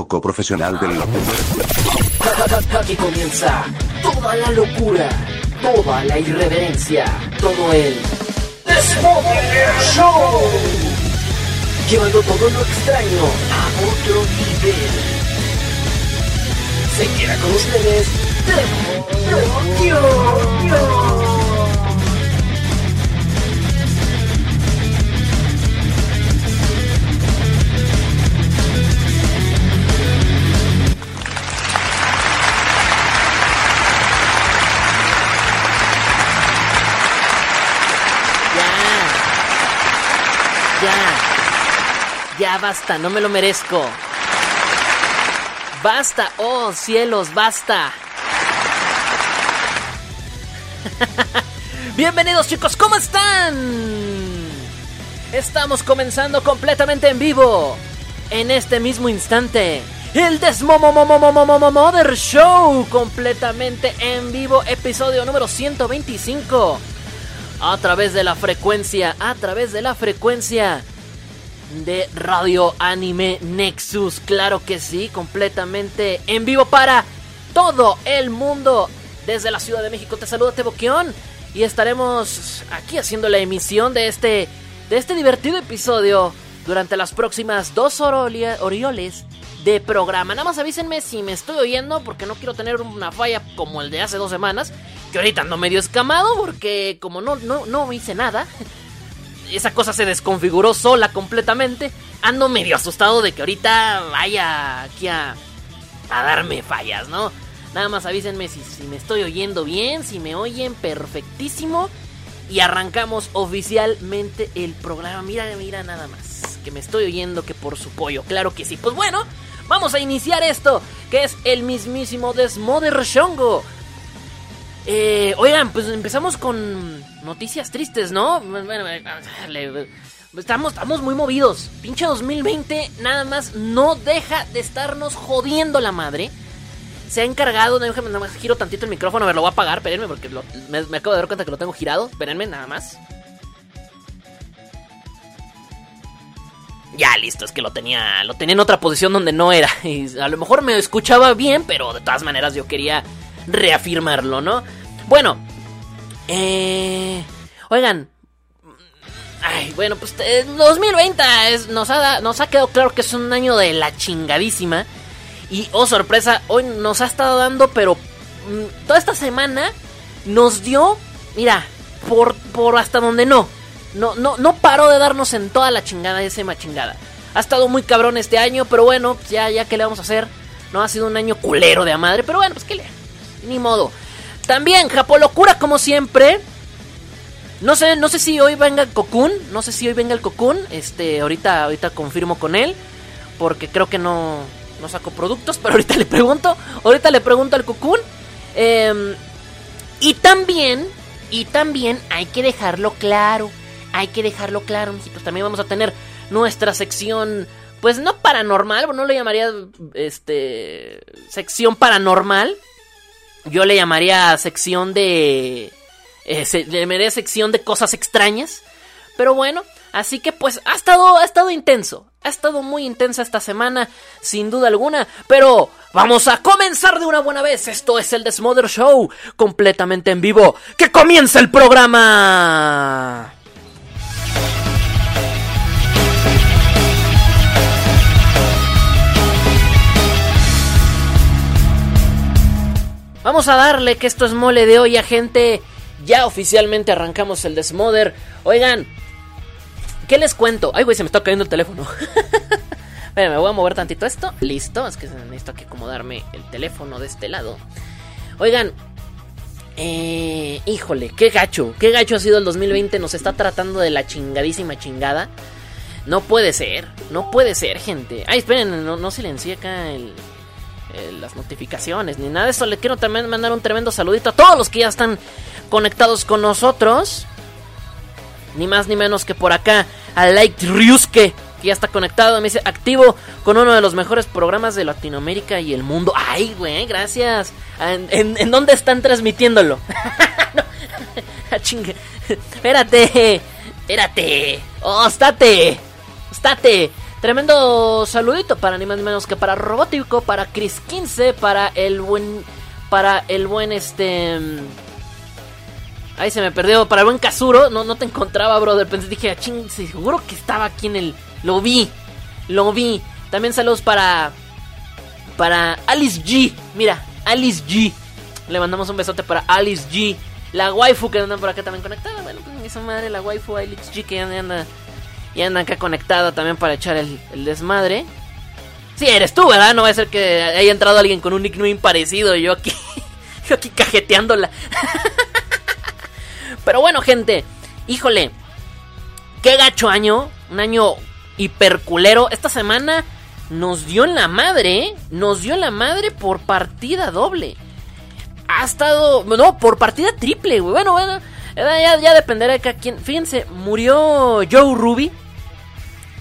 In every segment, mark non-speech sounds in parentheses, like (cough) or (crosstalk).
poco profesional del. Aquí comienza toda la locura, toda la irreverencia, todo el Show. Llevando todo lo extraño a otro nivel. Se queda con ustedes Dios. Basta, no me lo merezco. Basta, oh cielos, basta. (laughs) Bienvenidos chicos, ¿cómo están? Estamos comenzando completamente en vivo. En este mismo instante. El Desmomomomomomomomother Show. Completamente en vivo. Episodio número 125. A través de la frecuencia. A través de la frecuencia de Radio Anime Nexus. Claro que sí, completamente en vivo para todo el mundo. Desde la Ciudad de México te saluda Teboquión y estaremos aquí haciendo la emisión de este, de este divertido episodio durante las próximas dos orioles de programa. Nada más avísenme si me estoy oyendo porque no quiero tener una falla como el de hace dos semanas. Que ahorita ando medio escamado porque como no, no, no hice nada esa cosa se desconfiguró sola completamente. Ando medio asustado de que ahorita vaya aquí a, a darme fallas, ¿no? Nada más avísenme si, si me estoy oyendo bien, si me oyen perfectísimo. Y arrancamos oficialmente el programa. Mira, mira nada más. Que me estoy oyendo que por su pollo. Claro que sí. Pues bueno, vamos a iniciar esto. Que es el mismísimo Desmother Shongo. Eh, oigan, pues empezamos con noticias tristes, ¿no? Bueno, estamos, estamos muy movidos. Pinche 2020 nada más no deja de estarnos jodiendo la madre. Se ha encargado, déjame nada más giro tantito el micrófono, a ver, lo voy a apagar, espérenme, porque me, acabo de dar cuenta que lo tengo girado. Espérenme, nada más. Ya, listo, es que lo tenía, lo tenía en otra posición donde no era. Y a lo mejor me escuchaba bien, pero de todas maneras yo quería reafirmarlo, ¿no? Bueno, eh, oigan, Ay, bueno, pues 2020 es, nos, ha, nos ha quedado claro que es un año de la chingadísima. Y, oh sorpresa, hoy nos ha estado dando, pero mm, toda esta semana nos dio, mira, por, hasta donde no. No, no, no paró de darnos en toda la chingada, esa chingada. Ha estado muy cabrón este año, pero bueno, ya, ya que le vamos a hacer. No ha sido un año culero de a madre, pero bueno, pues que le. Ni modo. También, Japolocura, como siempre. No sé, no sé si hoy venga el Cocoon. No sé si hoy venga el Cocoon. Este, ahorita, ahorita confirmo con él. Porque creo que no, no saco productos. (laughs) Pero ahorita le pregunto. Ahorita le pregunto al Cocoon. Em, y también, y también hay que dejarlo claro. Hay que dejarlo claro, mijitos. También vamos a tener nuestra sección. Pues no paranormal, no lo llamaría este sección paranormal, yo le llamaría sección de... Eh, le llamaría sección de cosas extrañas. Pero bueno, así que pues ha estado, ha estado intenso. Ha estado muy intensa esta semana, sin duda alguna. Pero vamos a comenzar de una buena vez. Esto es el Desmother Show, completamente en vivo. ¡Que comience el programa! Vamos a darle que esto es mole de olla, gente. Ya oficialmente arrancamos el Desmother. Oigan, ¿qué les cuento? Ay, güey, se me está cayendo el teléfono. (laughs) me voy a mover tantito esto. Listo, es que necesito que acomodarme el teléfono de este lado. Oigan, eh, híjole, qué gacho, qué gacho ha sido el 2020. Nos está tratando de la chingadísima chingada. No puede ser, no puede ser, gente. Ay, esperen, no, no silencié acá el, eh, las notificaciones ni nada de eso. Le quiero también mandar un tremendo saludito a todos los que ya están conectados con nosotros. Ni más ni menos que por acá a Like Ryusuke, que ya está conectado. Me dice activo con uno de los mejores programas de Latinoamérica y el mundo. Ay, güey, gracias. ¿En, dónde están transmitiéndolo? (laughs) (laughs) Ah, espérate, espérate. Oh, estate, estate. Tremendo saludito para ni más ni menos que para Robótico, para Chris 15, para el buen. Para el buen este. Ahí se me perdió. Para el buen Kazuro. No, no te encontraba, brother. Pensé, dije, ah, ching, seguro que estaba aquí en el. Lo vi. Lo vi. También saludos para. Para Alice G. Mira, Alice G. Le mandamos un besote para Alice G. La waifu que anda por acá también conectada. Bueno, pues esa madre, la waifu Alice G que anda. Y anda acá conectada también para echar el, desmadre. Sí, eres tú, ¿verdad? No va a ser que haya entrado alguien con un nickname parecido yo aquí. (laughs) Yo aquí cajeteándola. (laughs) Pero bueno, gente. Híjole. Qué gacho año. Un año hiperculero. Esta semana nos dio en la madre. ¿eh? Nos dio en la madre por partida doble. Ha estado. No, por partida triple, güey. Bueno, bueno. Ya, ya dependerá de quien. Fíjense, murió Joe Ruby.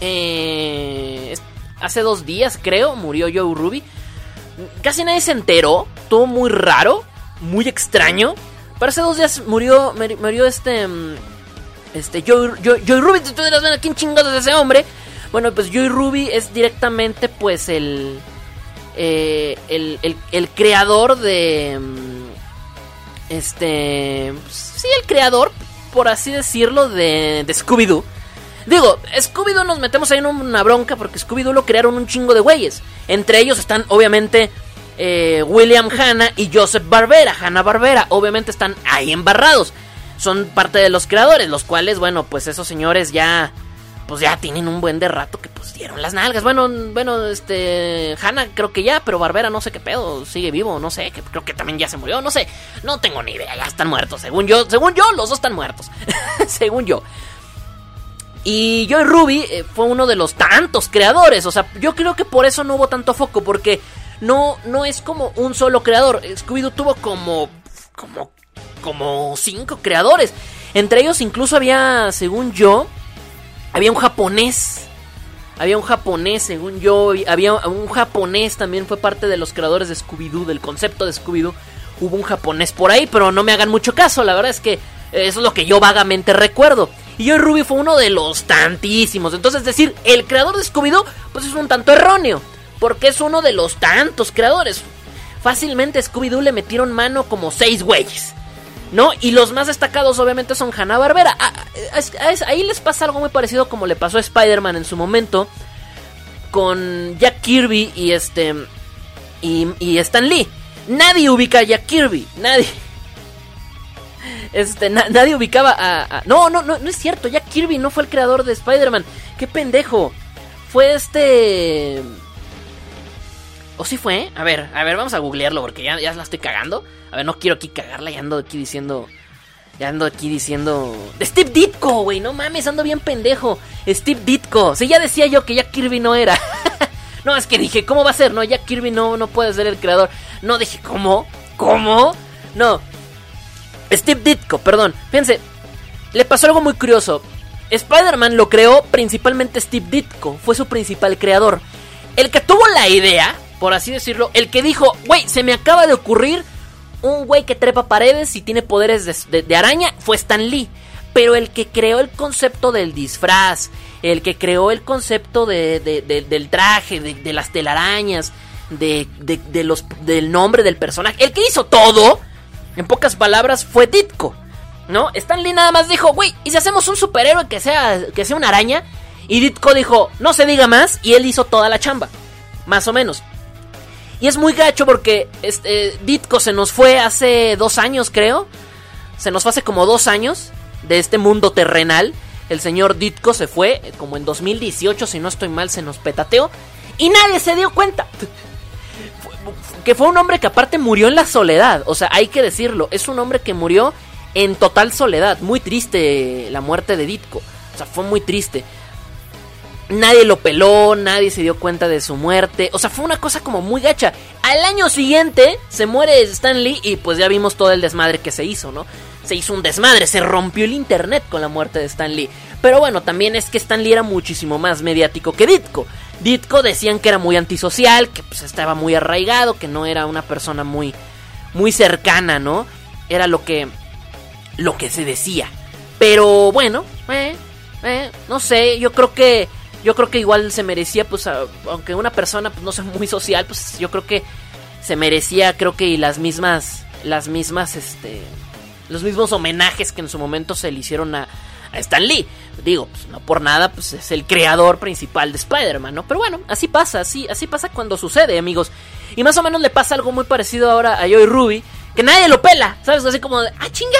Eh, hace dos días, creo, murió Joe Ruby. Casi nadie se enteró. Todo muy raro. Muy extraño. Pero hace dos días murió. Murió este. Este. Joe, Joe, Joe Ruby. Tú dirás, bueno, ¿quién chingados es ese hombre? Bueno, pues Joey Ruby es directamente, pues, el. Eh, el, el, el, creador de. Este. Sí, el creador, por así decirlo, de, de Scooby-Doo. Digo, Scooby-Doo nos metemos ahí en una bronca porque Scooby-Doo lo crearon un chingo de güeyes. Entre ellos están, obviamente, eh, William Hanna y Joseph Barbera. Hanna Barbera, obviamente, están ahí embarrados. Son parte de los creadores, los cuales, bueno, pues esos señores ya pues ya tienen un buen de rato que pues dieron las nalgas. Bueno, bueno, este Hanna creo que ya, pero Barbera no sé qué pedo, sigue vivo, no sé, que creo que también ya se murió, no sé, no tengo ni idea, ya están muertos, según yo, según yo los dos están muertos. (laughs) según yo. Y Joy Ruby eh, fue uno de los tantos creadores, o sea, yo creo que por eso no hubo tanto foco porque no no es como un solo creador. Scooby Doo tuvo como como como cinco creadores. Entre ellos incluso había, según yo, había un japonés. Había un japonés, según yo. Había un japonés también fue parte de los creadores de Scooby-Doo, del concepto de Scooby-Doo. Hubo un japonés por ahí, pero no me hagan mucho caso. La verdad es que eso es lo que yo vagamente recuerdo. Y yo Ruby fue uno de los tantísimos. Entonces, decir, el creador de Scooby-Doo, pues es un tanto erróneo. Porque es uno de los tantos creadores. Fácilmente a Scooby-Doo le metieron mano como seis güeyes. ¿No? Y los más destacados obviamente son Hanna Barbera. Ah, ahí les pasa algo muy parecido como le pasó a Spider-Man en su momento con Jack Kirby y este y, Stan Lee. Nadie ubica a Jack Kirby, nadie. Este, nadie ubicaba a, No, no, no, no es cierto. Jack Kirby no fue el creador de Spider-Man. Qué pendejo. Fue este... ¿O sí fue? A ver, a ver, vamos a googlearlo porque ya, ya la estoy cagando. A ver, no quiero aquí cagarla, ya ando aquí diciendo. Ya ando aquí diciendo. Steve Ditko, güey, no mames, ando bien pendejo. Steve Ditko. Sí, ya decía yo que Jack Kirby no era. (laughs) no, es que dije, ¿cómo va a ser? No, Jack Kirby no, no puede ser el creador. No, dije, ¿cómo? ¿Cómo? No. Steve Ditko, perdón. Fíjense, le pasó algo muy curioso. Spider-Man lo creó principalmente Steve Ditko, fue su principal creador. El que tuvo la idea por así decirlo, el que dijo, güey, se me acaba de ocurrir un güey que trepa paredes y tiene poderes de, araña, fue Stan Lee. Pero el que creó el concepto del disfraz, el que creó el concepto de, del traje, de, las telarañas, de, los, del nombre del personaje, el que hizo todo, en pocas palabras, fue Ditko. ¿No? Stan Lee nada más dijo, güey, ¿y si hacemos un superhéroe que sea, que sea una araña? Y Ditko dijo, no se diga más, y él hizo toda la chamba. Más o menos. Y es muy gacho porque este, Ditko se nos fue hace dos años, creo. Se nos fue hace como dos años de este mundo terrenal. El señor Ditko se fue eh, como en 2018, si no estoy mal, se nos petateó. Y nadie se dio cuenta. (laughs) Que fue un hombre que aparte murió en la soledad. O sea, hay que decirlo. Es un hombre que murió en total soledad. Muy triste la muerte de Ditko. O sea, fue muy triste. Nadie lo peló, nadie se dio cuenta de su muerte. O sea, fue una cosa como muy gacha. Al año siguiente se muere Stan Lee y pues ya vimos todo el desmadre que se hizo, ¿no? Se hizo un desmadre, se rompió el internet con la muerte de Stan Lee. Pero bueno, también es que Stan Lee era muchísimo más mediático que Ditko. Ditko decían que era muy antisocial, que pues estaba muy arraigado, que no era una persona muy muy cercana, ¿no? Era lo que lo que se decía. Pero bueno, eh, eh, no sé, yo creo que Yo creo que igual se merecía, pues, aunque una persona pues, no sea muy social, pues yo creo que se merecía, creo que las mismas, las mismas, este, los mismos homenajes que en su momento se le hicieron a, a Stan Lee. Digo, pues no por nada, pues es el creador principal de Spider-Man, ¿no? Pero bueno, así pasa, así, así pasa cuando sucede, amigos. Y más o menos le pasa algo muy parecido ahora a Joy Ruby, que nadie lo pela, ¿sabes? Así como de, ah, chinga,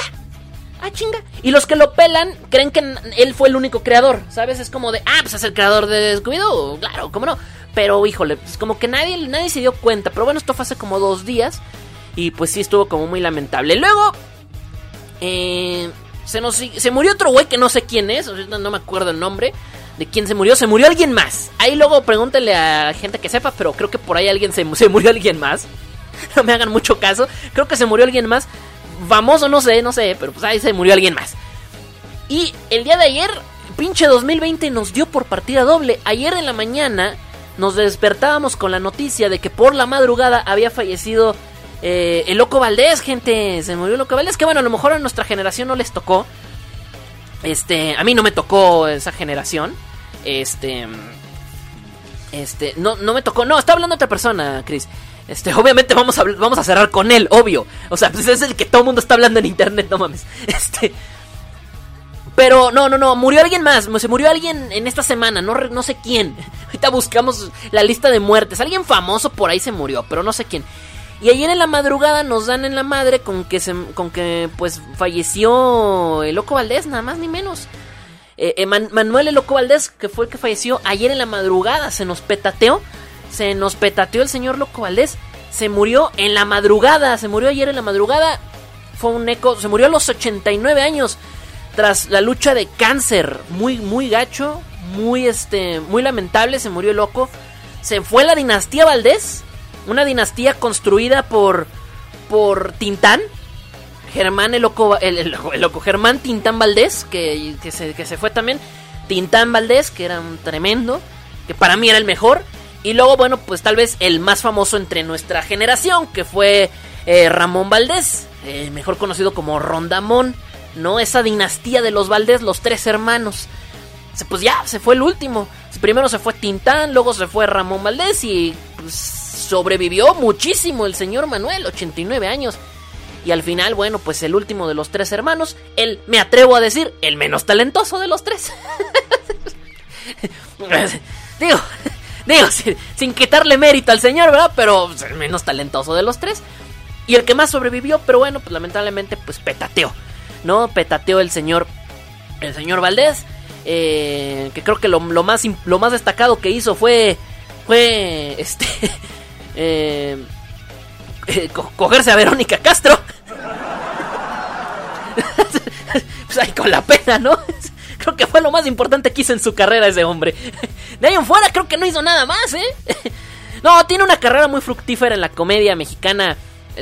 ah, chinga. Y los que lo pelan creen que él fue el único creador, ¿sabes? Es como de, ah, pues es el creador de Scooby-Doo, claro, cómo no. Pero, híjole, pues como que nadie, nadie se dio cuenta. Pero bueno, esto fue hace como dos días. Y pues sí, estuvo como muy lamentable. Luego, eh, se, nos, se murió otro güey que no sé quién es, no me acuerdo el nombre de quién se murió. Se murió alguien más. Ahí luego pregúntele a gente que sepa, pero creo que por ahí alguien se, se murió alguien más. (laughs) No me hagan mucho caso. Creo que se murió alguien más. Famoso, no sé, no sé, pero pues ahí se murió alguien más. Y el día de ayer, pinche 2020 nos dio por partida doble. Ayer en la mañana nos despertábamos con la noticia de que por la madrugada había fallecido eh, el Loco Valdés, gente. Se murió el Loco Valdés. Que bueno, a lo mejor a nuestra generación no les tocó. Este, a mí no me tocó esa generación. Este, este, no, no me tocó. No, está hablando otra persona, Chris. Este, obviamente vamos a, vamos a cerrar con él, obvio. O sea, pues es el que todo el mundo está hablando en internet, no mames. (laughs) Este. Pero no, no, no, murió alguien más. Se murió alguien en esta semana, no, no sé quién. (laughs) Ahorita buscamos la lista de muertes. Alguien famoso por ahí se murió, pero no sé quién. Y ayer en la madrugada nos dan en la madre con que, se, con que pues falleció el Loco Valdés, nada más ni menos. Eh, Manuel el Loco Valdés, que fue el que falleció ayer en la madrugada, se nos petateó. Se nos petateó el señor Loco Valdés. Se murió en la madrugada, se murió ayer en la madrugada. Fue un eco, se murió a los 89 años tras la lucha de cáncer. Muy, muy gacho, muy, este, muy lamentable, se murió el loco. Se fue la dinastía Valdés una dinastía construida por, por Tintán. Germán el loco, el, loco, Germán Tintán Valdés, que, que, se, que se fue también. Tintán Valdés, que era un tremendo, que para mí era el mejor. Y luego, bueno, pues tal vez el más famoso entre nuestra generación, que fue eh, Ramón Valdés, eh, mejor conocido como Rondamón, ¿no? Esa dinastía de los Valdés, los tres hermanos. Pues ya, se fue el último. Primero se fue Tintán, luego se fue Ramón Valdés y pues, sobrevivió muchísimo el señor Manuel, 89 años. Y al final, bueno, pues el último de los tres hermanos, él, me atrevo a decir, el menos talentoso de los tres. (laughs) digo, digo, (laughs) sin, quitarle mérito al señor, ¿verdad? Pero el menos talentoso de los tres. Y el que más sobrevivió, pero bueno, pues lamentablemente, pues petateó, ¿no? Petateó el señor, el señor Valdés. Eh, que creo que lo, más, lo más destacado que hizo fue, fue, (laughs) este, eh, eh cogerse a Verónica Castro. (laughs) pues ahí con la pena, ¿no? Que fue lo más importante que hizo en su carrera ese hombre. De ahí en fuera creo que no hizo nada más, ¿eh? No, tiene una carrera muy fructífera en la comedia mexicana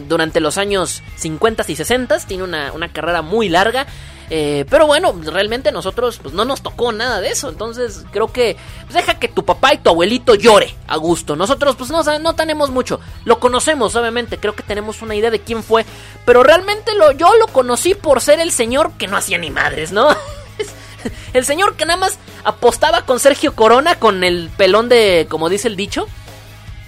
durante los años 50 y 60. Tiene una, una carrera muy larga. Eh, pero bueno, realmente nosotros pues no nos tocó nada de eso. Entonces creo que pues, deja que tu papá y tu abuelito llore a gusto. Nosotros pues no, no tenemos mucho. Lo conocemos, obviamente. Creo que tenemos una idea de quién fue. Pero realmente lo, yo lo conocí por ser el señor que no hacía ni madres, ¿no? (laughs) el señor que nada más apostaba con Sergio Corona con el pelón de, como dice el dicho.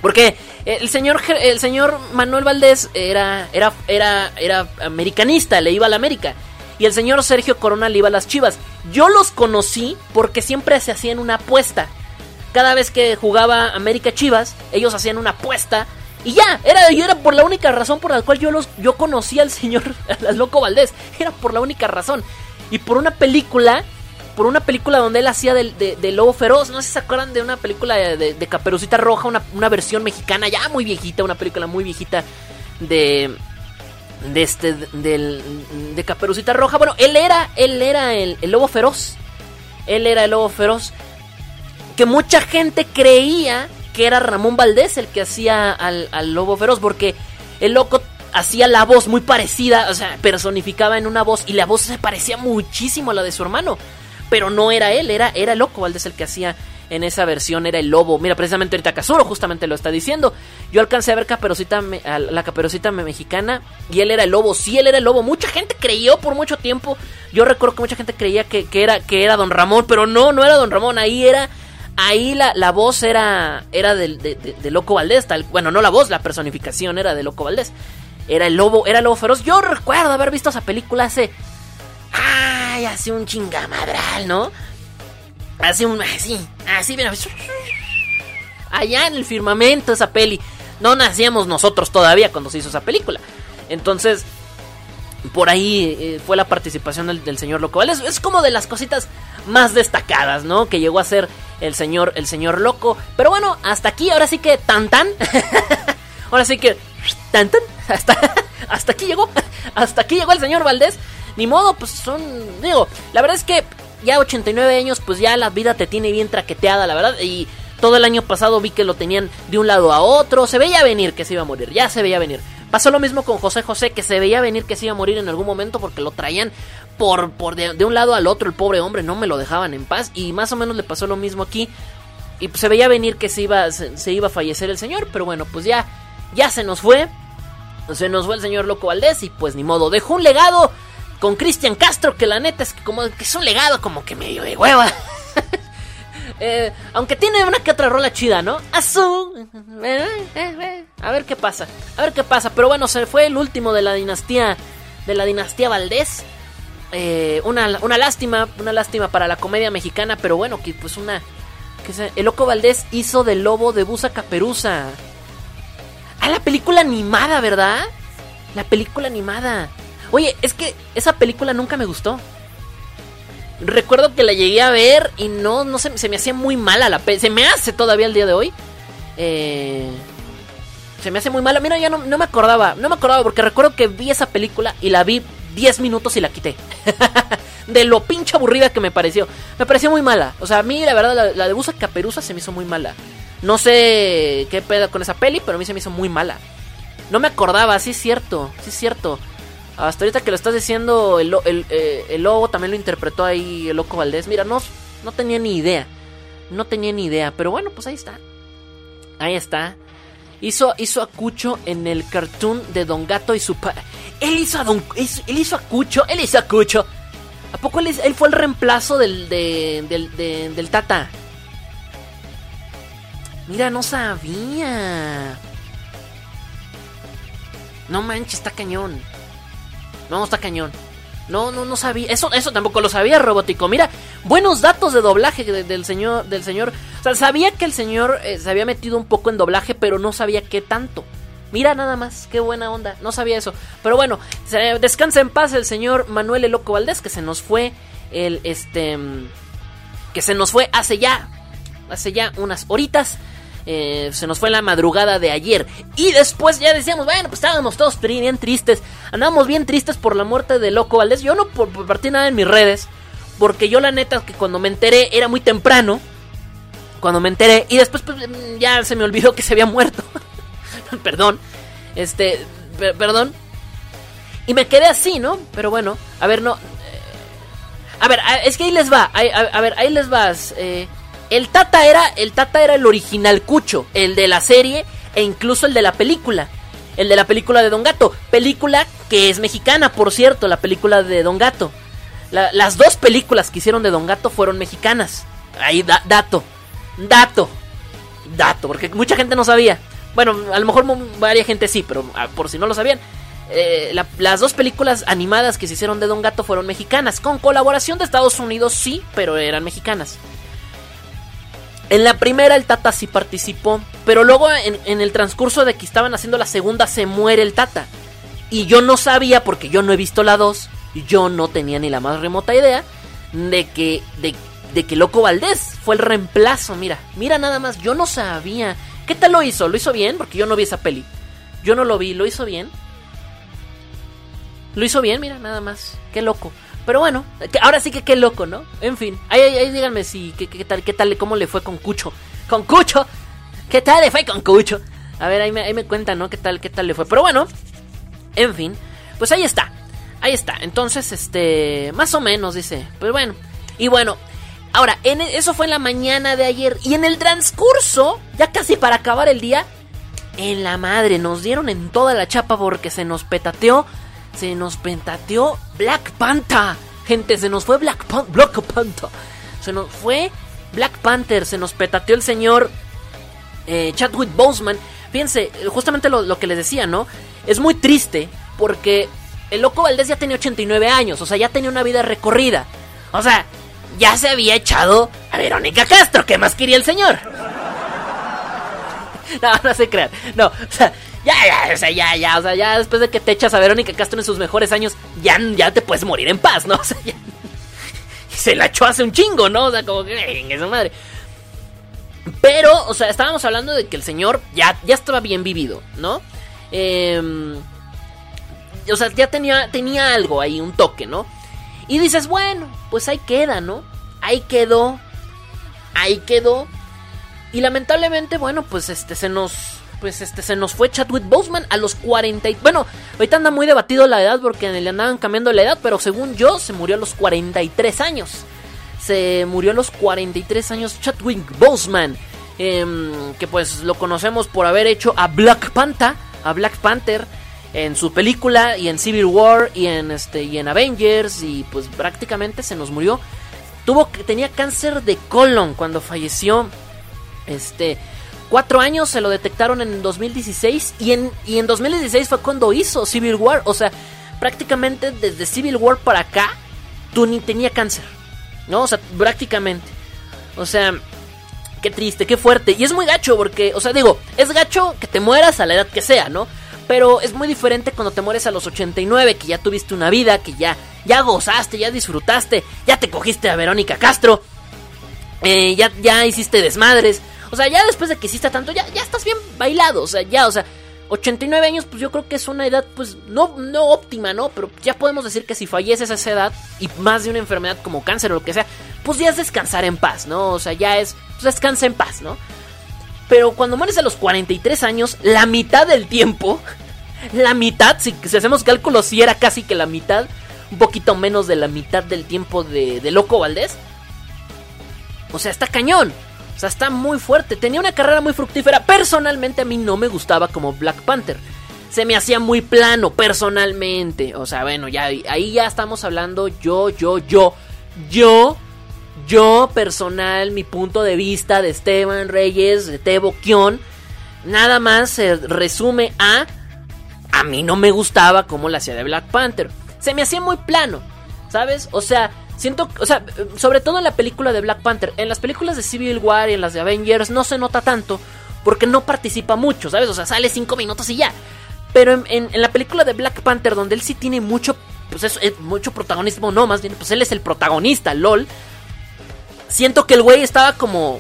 Porque el señor, el señor Manuel Valdés era, era, era, era americanista, le iba a la América y el señor Sergio Corona le iba a las Chivas. Yo los conocí porque siempre se hacían una apuesta. Cada vez que jugaba América Chivas, ellos hacían una apuesta y ya, era, era por la única razón por la cual yo los yo conocí al señor (laughs) Loco Valdés. Era por la única razón. Y por una película, por una película donde él hacía del de, lobo feroz. No sé si se acuerdan de una película de, Caperucita Roja, una, una, versión mexicana ya muy viejita, una película muy viejita de, de este de Caperucita Roja. Bueno, él era él era el, lobo feroz. Él era el lobo feroz que mucha gente creía que era Ramón Valdés el que hacía al, al lobo feroz porque el loco hacía la voz muy parecida, o sea, personificaba en una voz y la voz se parecía muchísimo a la de su hermano, pero no era él, era era loco Valdés el que hacía en esa versión era el lobo. Mira, precisamente ahorita Kazuro justamente lo está diciendo. Yo alcancé a ver caperucita, la caperucita mexicana y él era el lobo. Sí, él era el lobo. Mucha gente creyó por mucho tiempo. Yo recuerdo que mucha gente creía que, era, que era Don Ramón, pero no, no era Don Ramón. Ahí era, ahí la, la voz era, era de, de, Loco Valdés. Tal, bueno, no la voz, la personificación era de Loco Valdés. Era el lobo, era el lobo feroz. Yo recuerdo haber visto esa película hace. Ay, hace un chingamadral, ¿no? Hace un. Así, así, mira. Allá en el firmamento esa peli. No nacíamos nosotros todavía cuando se hizo esa película. Entonces, por ahí eh, fue la participación del, señor Loco. Es, es, como de las cositas más destacadas, ¿no? Que llegó a ser el señor, el señor Loco. Pero bueno, hasta aquí, ahora sí que tan tan. (laughs) ahora sí que tan tan. (laughs) Hasta, hasta aquí llegó. (laughs) Hasta aquí llegó el señor Valdés. Ni modo, pues son. Digo, la verdad es que ya 89 años, pues ya la vida te tiene bien traqueteada, la verdad. Y todo el año pasado vi que lo tenían de un lado a otro. Se veía venir que se iba a morir, ya se veía venir. Pasó lo mismo con José José, que se veía venir que se iba a morir en algún momento porque lo traían por, por de, un lado al otro. El pobre hombre no me lo dejaban en paz. Y más o menos le pasó lo mismo aquí. Y se veía venir que se iba, se, iba a fallecer el señor. Pero bueno, pues ya, ya se nos fue. Se nos fue el señor Loco Valdés. Y pues ni modo. Dejó un legado con Cristian Castro. Que la neta es que como que es un legado como que medio de hueva. (laughs) Eh, aunque tiene una que otra rola chida, ¿no? Azul. Eh, eh, a ver qué pasa. A ver qué pasa. Pero bueno, se fue el último de la dinastía. De la dinastía Valdés. una, una lástima. Una lástima para la comedia mexicana. Pero bueno, que pues una. Que el loco Valdés hizo del lobo de Busa Caperuza. Ah, la película animada, ¿verdad? La película animada. Oye, es que esa película nunca me gustó. Recuerdo que la llegué a ver y no, no se, se me hacía muy mala la peli. Se me hace todavía el día de hoy. Eh, se me hace muy mala. Mira, ya no, no, me acordaba. No me acordaba porque recuerdo que vi esa película y la vi 10 minutos y la quité. (laughs) de lo pinche aburrida que me pareció. Me pareció muy mala. O sea, a mí la verdad la, de Busa Caperuza se me hizo muy mala. No sé qué pedo con esa peli, pero a mí se me hizo muy mala. No me acordaba, sí es cierto, sí es cierto. Hasta ahorita que lo estás diciendo, el, el, eh, el lobo también lo interpretó ahí el loco Valdés. Mira, no, no tenía ni idea. No tenía ni idea. Pero bueno, pues ahí está. Ahí está. Hizo, hizo a en el cartoon de Don Gato y su pa Él hizo a Don. Él hizo a Cucho. Él hizo a Cucho. ¿A poco él, él fue el reemplazo del, de, del, del Tata? Mira, no sabía. No manches, está cañón. No, está cañón. No, no, no sabía. Eso, eso tampoco lo sabía, Robótico. Mira, buenos datos de doblaje del señor, del señor. O sea, sabía que el señor eh, se había metido un poco en doblaje, pero no sabía qué tanto. Mira nada más, qué buena onda. No sabía eso. Pero bueno, descansa en paz el señor Manuel El Loco Valdés, que se nos fue el, este, que se nos fue hace ya, hace ya unas horitas. Eh, se nos fue la madrugada de ayer. Y después ya decíamos, bueno, pues estábamos todos bien tristes. Andábamos bien tristes por la muerte de Loco Valdés. Yo no partí nada en mis redes. Porque yo la neta que cuando me enteré era muy temprano. Cuando me enteré. Y después pues, ya se me olvidó que se había muerto. (laughs) perdón. Este, perdón. Y me quedé así, ¿no? Pero bueno, a ver, no. Eh, a ver, es que ahí les va. A, ver, ahí les vas. Eh, el Tata era el Tata era el original Cucho, el de la serie e incluso el de la película. El de la película de Don Gato, película que es mexicana, por cierto, la película de Don Gato. las dos películas que hicieron de Don Gato fueron mexicanas. Ahí dato, dato, dato, porque mucha gente no sabía. Bueno, a lo mejor varias gente sí, pero ah, por si no lo sabían, eh, las dos películas animadas que se hicieron de Don Gato fueron mexicanas, con colaboración de Estados Unidos sí, pero eran mexicanas. En la primera el Tata sí participó, pero luego en, el transcurso de que estaban haciendo la segunda se muere el Tata. Y yo no sabía, porque yo no he visto la 2, yo no tenía ni la más remota idea de que, de, de que Loco Valdés fue el reemplazo. Mira, mira nada más, yo no sabía. ¿Qué tal lo hizo? ¿Lo hizo bien? Porque yo no vi esa peli. Yo no lo vi, ¿lo hizo bien? Lo hizo bien, mira, nada más. Qué loco. Pero bueno, ahora sí que qué loco, ¿no? En fin, ahí, díganme si, qué, qué, tal, qué tal, cómo le fue con Cucho. Con Cucho, ¿qué tal le fue con Cucho? A ver, ahí me, ahí me cuentan, ¿no? ¿Qué tal, qué tal le fue? Pero bueno, en fin, pues ahí está. Ahí está. Entonces, este, más o menos, dice. Pues bueno. Y bueno, ahora, e, eso fue en la mañana de ayer. Y en el transcurso, ya casi para acabar el día, en la madre, nos dieron en toda la chapa porque se nos petateó se nos pentateó Black Panther. Gente, se nos fue Black, Black Panther. Se nos fue Black Panther. Se nos petateó el señor eh, Chadwick Boseman. Fíjense, justamente lo, lo que les decía, ¿no? Es muy triste porque el loco Valdés ya tenía 89 años, o sea, ya tenía una vida recorrida. O sea, ya se había echado a Verónica Castro. ¿Qué más quería el señor? (laughs) No, no se crean. No, o sea, ya, ya, o sea, ya, ya, o sea, ya después de que te echas a Verónica Castro en sus mejores años, ya, ya te puedes morir en paz, ¿no? (laughs) O sea, ya, se la echó hace un chingo, ¿no? O sea, como que en esa madre. Pero, o sea, estábamos hablando de que el señor ya, ya estaba bien vivido, ¿no? Eh, o sea, ya tenía, tenía algo ahí, un toque, ¿no? Y dices, bueno, pues ahí queda, ¿no? Ahí quedó. Ahí quedó. Y lamentablemente, bueno, pues este se nos. Pues este se nos fue Chadwick Boseman a los 40. Y, bueno, ahorita anda muy debatido la edad porque le andaban cambiando la edad, pero según yo, se murió a los 43 años. Se murió a los 43 años Chadwick Boseman. Em, que pues lo conocemos por haber hecho a Black Panther. A Black Panther en su película y en Civil War y en este y en Avengers y pues prácticamente se nos murió. Tuvo tenía cáncer de colon cuando falleció. Este cuatro años se lo detectaron en 2016 y en y en 2016 fue cuando hizo Civil War, o sea, prácticamente desde Civil War para acá tú ni tenía cáncer. ¿No? O sea, prácticamente. O sea, qué triste, qué fuerte. Y es muy gacho porque, o sea, digo, es gacho que te mueras a la edad que sea, ¿no? Pero es muy diferente cuando te mueres a los 89, que ya tuviste una vida, que ya, ya gozaste, ya disfrutaste, ya te cogiste a Verónica Castro, eh, ya, ya hiciste desmadres. O sea, ya después de que hiciste tanto, ya, ya estás bien bailado. O sea, ya, o sea, 89 años, pues yo creo que es una edad, pues, no, no óptima, ¿no? Pero ya podemos decir que si falleces a esa edad y más de una enfermedad como cáncer o lo que sea, pues ya es descansar en paz, ¿no? O sea, ya es, pues descansa en paz, ¿no? Pero cuando mueres a los 43 años, la mitad del tiempo, (laughs) la mitad, si, hacemos cálculos, si era casi que la mitad, un poquito menos de la mitad del tiempo de, de Loco Valdés. O sea, está cañón. O sea, está muy fuerte. Tenía una carrera muy fructífera. Personalmente a mí no me gustaba como Black Panther. Se me hacía muy plano, personalmente. O sea, bueno, ya ahí ya estamos hablando yo, yo, yo. Yo yo personal, mi punto de vista de Esteban Reyes, de Tebo Kion, nada más se resume a a mí no me gustaba como la hacía de Black Panther. Se me hacía muy plano, ¿sabes? O sea, siento, o sea, sobre todo en la película de Black Panther, en las películas de Civil War y en las de Avengers no se nota tanto porque no participa mucho, ¿sabes? O sea, sale cinco minutos y ya. Pero en, la película de Black Panther, donde él sí tiene mucho, pues es, mucho protagonismo, no, más bien, pues él es el protagonista, LOL siento que el güey estaba como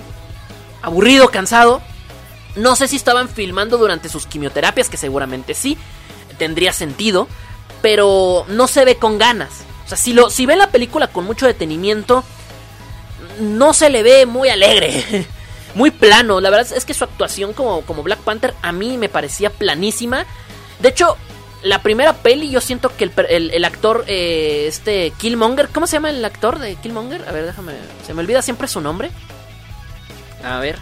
aburrido, cansado. No sé si estaban filmando durante sus quimioterapias, que seguramente sí, tendría sentido, pero no se ve con ganas. O sea, si, lo, si ve la película con mucho detenimiento, no se le ve muy alegre, (laughs) muy plano. La verdad es que su actuación como, como Black Panther a mí me parecía planísima. De hecho, la primera peli yo siento que el, actor, eh, este Killmonger, ¿cómo se llama el actor de Killmonger? A ver, déjame, se me olvida siempre su nombre. A ver.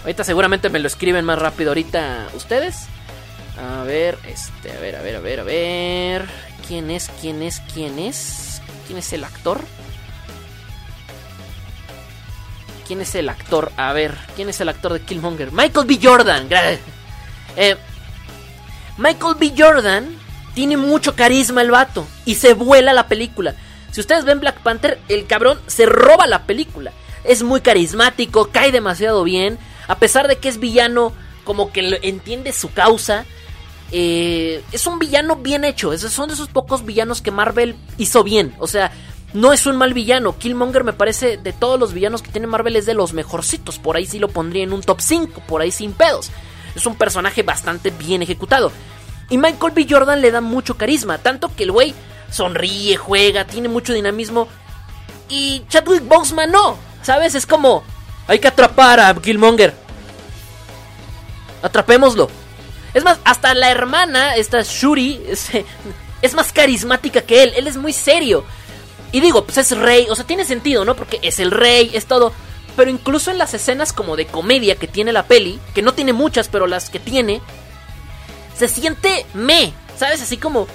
Ahorita seguramente me lo escriben más rápido ahorita ustedes. A ver, este, a ver, a ver, a ver, a ver. ¿Quién es? ¿Quién es? ¿Quién es? ¿Quién es el actor? ¿Quién es el actor? A ver, ¿quién es el actor de Killmonger? Michael B. Jordan. Eh, Michael B. Jordan tiene mucho carisma el vato y se vuela la película. Si ustedes ven Black Panther, el cabrón se roba la película. Es muy carismático, cae demasiado bien. A pesar de que es villano, como que entiende su causa. Eh, es un villano bien hecho. Esos son de esos pocos villanos que Marvel hizo bien. O sea, no es un mal villano. Killmonger me parece de todos los villanos que tiene Marvel es de los mejorcitos. Por ahí sí lo pondría en un top 5, por ahí sin pedos. Es un personaje bastante bien ejecutado. Y Michael B. Jordan le da mucho carisma, tanto que el güey sonríe, juega, tiene mucho dinamismo. Y Chadwick Boseman no, ¿sabes? Es como, hay que atrapar a Killmonger. Atrapémoslo. Es más, hasta la hermana, esta Shuri, es, más carismática que él. Él es muy serio. Y digo, pues es rey, o sea, tiene sentido, ¿no? Porque es el rey, es todo. Pero incluso en las escenas como de comedia que tiene la peli, que no tiene muchas, pero las que tiene, se siente me, ¿sabes? Así como,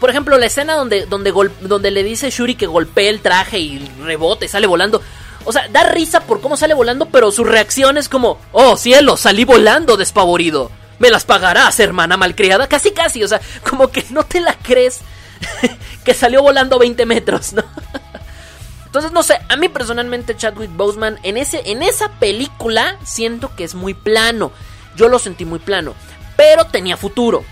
por ejemplo, la escena donde, donde, le dice Shuri que golpea el traje y rebote, sale volando. O sea, da risa por cómo sale volando, pero su reacción es como, oh cielo, salí volando despavorido. Me las pagarás, hermana malcriada. Casi, casi, o sea, como que no te la crees (laughs) que salió volando 20 metros, ¿no? (laughs) Entonces, no sé, a mí personalmente Chadwick Boseman en, ese, en esa película siento que es muy plano. Yo lo sentí muy plano, pero tenía futuro.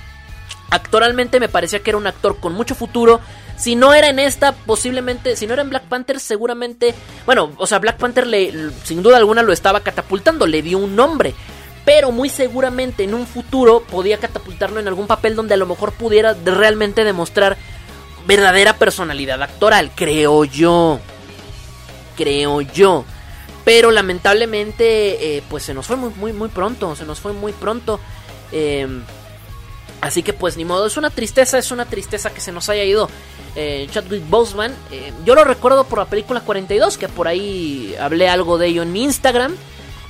Actoralmente me parecía que era un actor con mucho futuro. Si no era en esta, posiblemente, si no era en Black Panther, seguramente, bueno, o sea, Black Panther le, sin duda alguna lo estaba catapultando, le dio un nombre. Pero muy seguramente en un futuro podía catapultarlo en algún papel donde a lo mejor pudiera realmente demostrar verdadera personalidad actoral, creo yo creo yo. Pero lamentablemente, eh, pues se nos fue muy, muy, muy pronto. Se nos fue muy pronto. Em, así que pues ni modo. Es una tristeza, es una tristeza que se nos haya ido eh, Chadwick Boseman. Eh, yo lo recuerdo por la película 42, que por ahí hablé algo de ello en mi Instagram.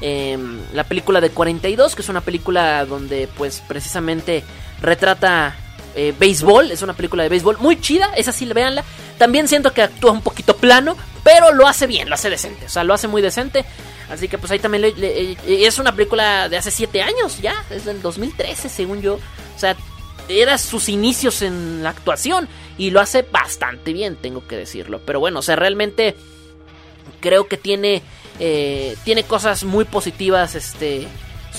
Em, la película de 42, que es una película donde pues precisamente retrata eh, béisbol, es una película de béisbol muy chida, esa sí, véanla. También siento que actúa un poquito plano, pero lo hace bien, lo hace decente, o sea, lo hace muy decente. Así que pues ahí también eh, es una película de hace 7 años ya, es del 2013 según yo. O sea, era sus inicios en la actuación y lo hace bastante bien, tengo que decirlo. Pero bueno, o sea, realmente creo que tiene, eh, tiene cosas muy positivas, este,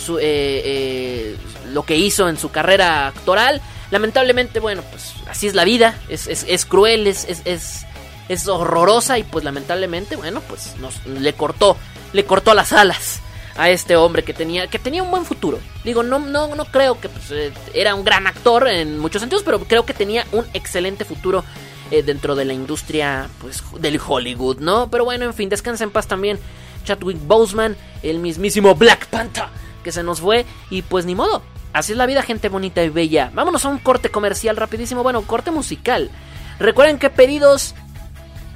lo que hizo en su carrera actoral. Lamentablemente, bueno, pues así es la vida, es, es, cruel, es, es, es, horrorosa y pues lamentablemente, bueno, pues nos, le cortó, le cortó las alas a este hombre que tenía, que tenía un buen futuro. Digo, no, no, no creo que pues, eh, era un gran actor en muchos sentidos, pero creo que tenía un excelente futuro eh, dentro de la industria pues, del Hollywood, ¿no? Pero bueno, en fin, descansa en paz también Chadwick Boseman, el mismísimo Black Panther que se nos fue y pues ni modo, Así es la vida, gente bonita y bella. Vámonos a un corte comercial rapidísimo. Bueno, corte musical. Recuerden que pedidos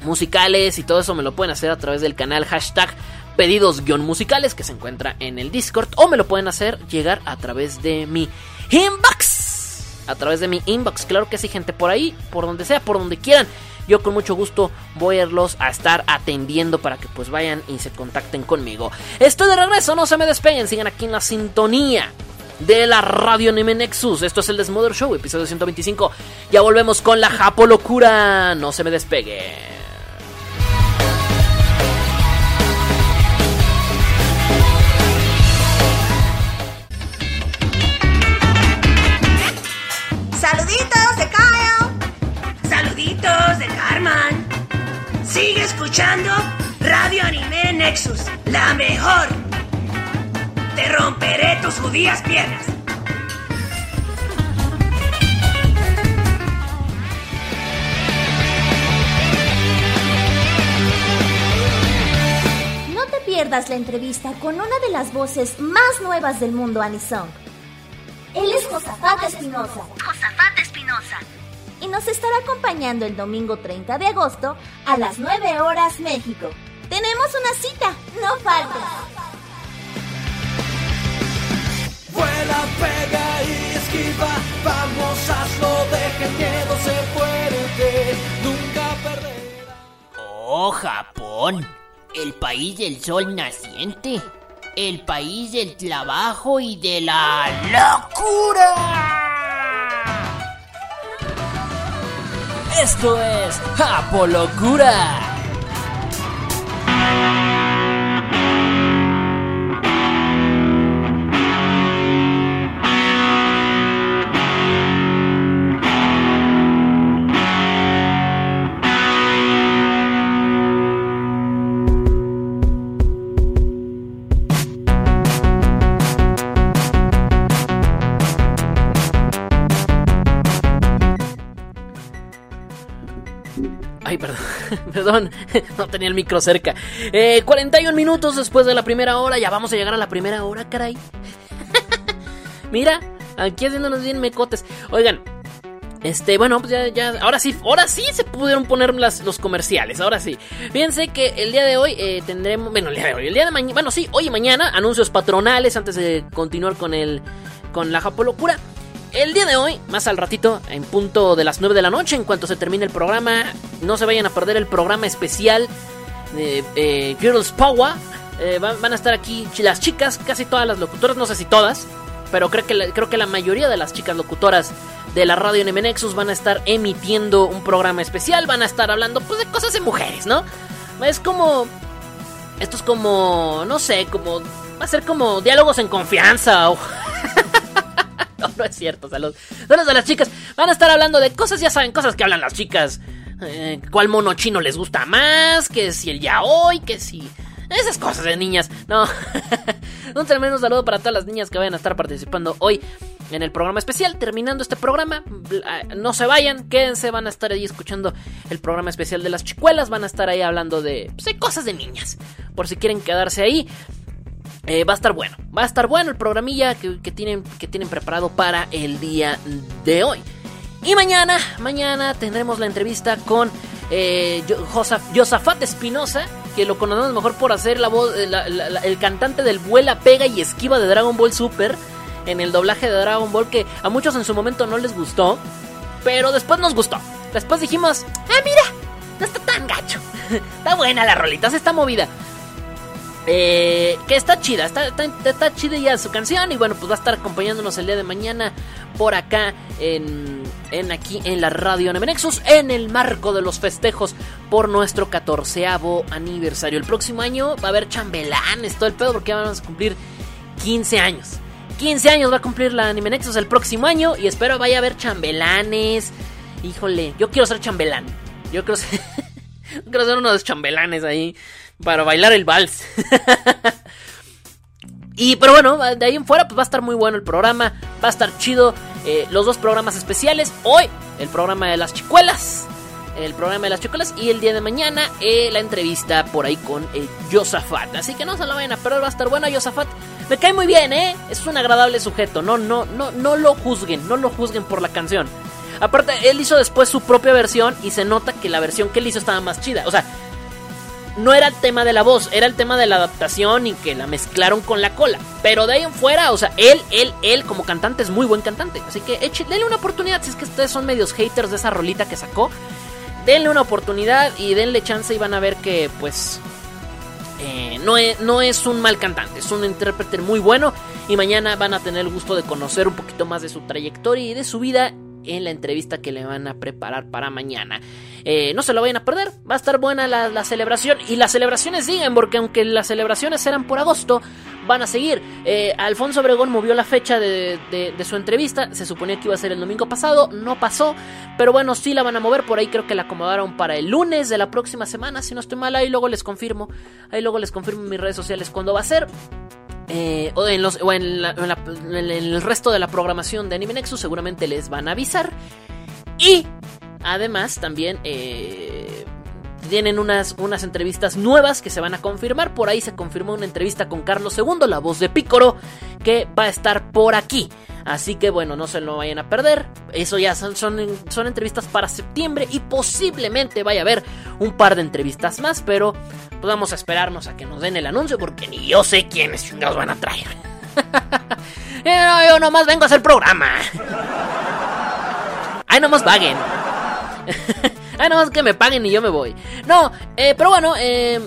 musicales y todo eso me lo pueden hacer a través del canal hashtag pedidos-musicales que se encuentra en el Discord. O me lo pueden hacer llegar a través de mi inbox. A través de mi inbox. Claro que sí, gente. Por ahí, por donde sea, por donde quieran. Yo con mucho gusto voy a irlos a estar atendiendo para que pues vayan y se contacten conmigo. Estoy de regreso, no se me despeguen, sigan aquí en la sintonía de la Radio Anime Nexus. Esto es el Desmother Show, episodio 125. Ya volvemos con la Japo Locura. No se me despegue. Sigue escuchando Radio Anime Nexus, la mejor te romperé tus judías piernas. No te pierdas la entrevista con una de las voces más nuevas del mundo Anisong. Él es Josafat Espinosa. Josafat Espinosa. Y nos estará acompañando el domingo 30 de agosto a las 9 horas México. Tenemos una cita, no faltes. Vuela, pega y esquiva, vamos, hazlo, deja el miedo, se fuerte, nunca perderá. Oh, Japón, el país del sol naciente, el país del trabajo y de la locura. Esto es Locura. Perdón, (laughs) no tenía el micro cerca. 41 eh, minutos después de la primera hora, ya vamos a llegar a la primera hora, caray. (laughs) Mira, aquí haciéndonos bien mecotes. Oigan, este, bueno, pues ya, ya, ahora sí, ahora sí se pudieron poner los comerciales, ahora sí. Fíjense que el día de hoy eh, tendremos, bueno, el día de hoy, el día de mañana, bueno, sí, hoy y mañana, anuncios patronales antes de continuar con el, con la Japolocura. El día de hoy, más al ratito, en punto de las 9 de la noche, en cuanto se termine el programa, no se vayan a perder el programa especial de eh, Girls Power. Eh, van, a estar aquí las chicas, casi todas las locutoras, no sé si todas, pero creo que la, creo que la mayoría de las chicas locutoras de la radio NM Nexus van a estar emitiendo un programa especial, van a estar hablando pues de cosas de mujeres, ¿no? Es como esto es como no sé, como va a ser como diálogos en confianza o (laughs) no, no es cierto, saludos. Saludos a las chicas. Van a estar hablando de cosas, ya saben, cosas que hablan las chicas. Eh, ¿Cuál mono chino les gusta más? Que si el yaoi, que si esas cosas de niñas. No. (laughs) Un tremendo saludo para todas las niñas que vayan a estar participando hoy en el programa especial. Terminando este programa, no se vayan, quédense, van a estar ahí escuchando el programa especial de las chicuelas. Van a estar ahí hablando de, pues, cosas de niñas. Por si quieren quedarse ahí. Eh, va a estar bueno, va a estar bueno el programilla que, tienen, que tienen preparado para el día de hoy. Y mañana, mañana tendremos la entrevista con eh, Josafat Espinosa, que lo conocemos mejor por hacer la voz, eh, el cantante del vuela, pega y esquiva de Dragon Ball Super en el doblaje de Dragon Ball que a muchos en su momento no les gustó, pero después nos gustó. Después dijimos, ah, mira, no está tan gacho. (laughs) está buena la rolita, se está movida. Eh, que está chida, está, chida ya su canción y bueno, pues va a estar acompañándonos el día de mañana por acá en, en aquí en la radio Nexus en el marco de los festejos por nuestro catorceavo aniversario. El próximo año va a haber chambelanes, todo el pedo porque vamos a cumplir 15 años. 15 años va a cumplir la Anime Nexus el próximo año y espero vaya a haber chambelanes. Híjole, yo quiero ser chambelán. Yo quiero ser, (laughs) quiero ser uno de los chambelanes ahí para bailar el vals. (laughs) y pero bueno, de ahí en fuera pues va a estar muy bueno el programa, va a estar chido eh, los dos programas especiales. Hoy el programa de las chicuelas, el programa de las chicuelas y el día de mañana eh, la entrevista por ahí con eh. Así que no se lo vayan a perder, va a estar bueno Yosafat. Me cae muy bien, ¿eh? Es un agradable sujeto. No, no, no, no lo juzguen, no lo juzguen por la canción. Aparte, él hizo después su propia versión y se nota que la versión que él hizo estaba más chida. O sea, no era el tema de la voz, era el tema de la adaptación y que la mezclaron con la cola. Pero de ahí en fuera, o sea, él, él, él como cantante es muy buen cantante. Así que denle una oportunidad si es que ustedes son medios haters de esa rolita que sacó. Denle una oportunidad y denle chance y van a ver que pues eh, no, es, no es un mal cantante, es un intérprete muy bueno. Y mañana van a tener el gusto de conocer un poquito más de su trayectoria y de su vida en la entrevista que le van a preparar para mañana. Eh, no se lo vayan a perder, va a estar buena la, celebración y las celebraciones siguen porque aunque las celebraciones eran por agosto, van a seguir. Eh, Alfonso Obregón movió la fecha de, su entrevista, se suponía que iba a ser el domingo pasado, no pasó, pero bueno, sí la van a mover, por ahí creo que la acomodaron para el lunes de la próxima semana, si no estoy mal, ahí luego les confirmo, ahí luego les confirmo en mis redes sociales cuándo va a ser. Eh, o, en, los, en, el resto de la programación de Anime Nexus seguramente les van a avisar. Y además también eh, tienen unas, unas entrevistas nuevas que se van a confirmar. Por ahí se confirmó una entrevista con Carlos II, la voz de Pícoro, que va a estar por aquí. Así que bueno, no se lo vayan a perder. Eso ya son, son, son, entrevistas para septiembre y posiblemente vaya a haber un par de entrevistas más, pero pues vamos a esperarnos a que nos den el anuncio porque ni yo sé quiénes nos van a traer. (laughs) yo nomás vengo a hacer programa. (laughs) Ay, nomás (laughs) paguen. Ay, nomás que me paguen y yo me voy. No, eh, pero bueno, eh,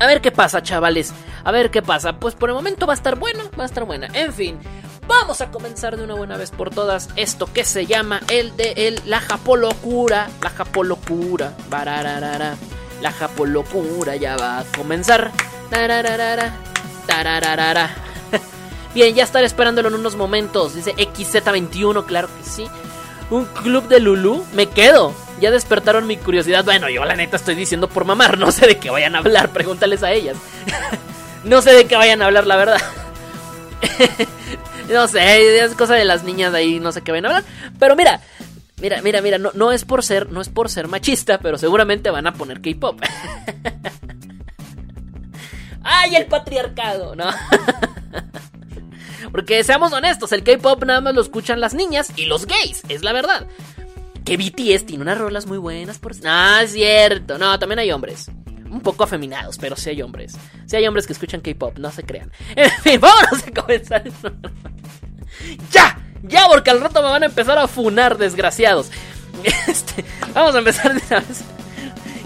a ver qué pasa, chavales. A ver qué pasa. Pues por el momento va a estar bueno, va a estar buena. En fin, vamos a comenzar de una buena vez por todas esto que se llama el de el, la japolocura. La japolocura. Barararara. La japolocura ya va a comenzar. Tarararara. Tarararara. (laughs) Bien, ya estaré esperándolo en unos momentos. Dice XZ21, claro que sí. Un club de Lulu. Me quedo. Ya despertaron mi curiosidad. Bueno, yo la neta estoy diciendo por mamar. No sé de qué vayan a hablar. Pregúntales a ellas. (laughs) no sé de qué vayan a hablar, la verdad. (laughs) no sé, es cosa de las niñas de ahí, no sé qué vayan a hablar. Pero mira, mira, mira, mira, no, no es por ser, no es por ser machista, pero seguramente van a poner K-pop. (laughs) ¡Ay, el patriarcado! ¿No? Porque seamos honestos, el K-pop nada más lo escuchan las niñas y los gays, es la verdad. Que BTS tiene unas rolas muy buenas por... No, es cierto. No, también hay hombres. Un poco afeminados, pero sí hay hombres. Sí hay hombres que escuchan K-pop, no se crean. (laughs) En fin, vámonos a comenzar. (laughs) ¡Ya! ¡Ya! Porque al rato me van a empezar a funar, desgraciados. (laughs) Este, vamos a empezar de una vez.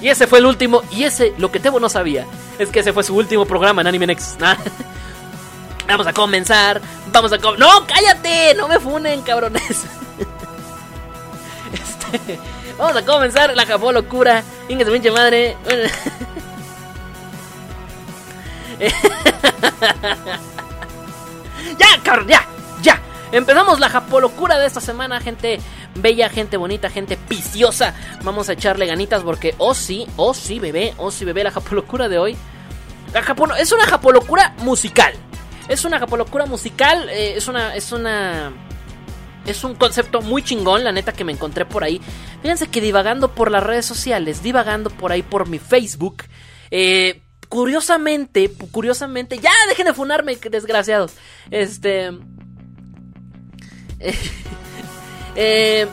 Y ese fue el último. Y ese, lo que Tebo no sabía, es que ese fue su último programa en Anime Next. Vamos a comenzar. Vamos a com ¡No, cállate! No me funen, cabrones. (laughs) Vamos a comenzar la Japón locura. Inga su pinche madre. (laughs) ya, cabrón, ya, ya. Empezamos la japolocura de esta semana, gente bella, gente bonita, gente piciosa. Vamos a echarle ganitas porque, oh sí, oh sí, bebé, oh sí, bebé, la japolocura de hoy. La japo es una japolocura musical. Es una japolocura musical, eh, es una, es una... Es un concepto muy chingón, la neta que me encontré por ahí. Fíjense que divagando por las redes sociales, divagando por ahí por mi Facebook, eh, curiosamente, curiosamente, ya dejen de funarme, desgraciados. Este... (laughs) Eh,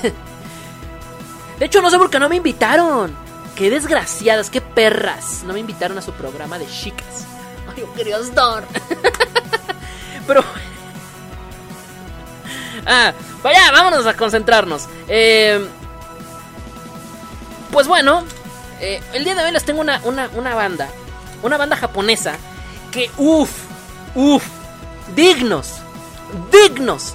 (laughs) de hecho, no sé por qué no me invitaron. Qué desgraciadas, qué perras. No me invitaron a su programa de chicas. Ay, quería (laughs) estar. Pero. Ah, vaya, vámonos a concentrarnos. Eh, pues bueno, eh, el día de hoy les tengo una, una, una banda. Una banda japonesa que, uff, uff, dignos, dignos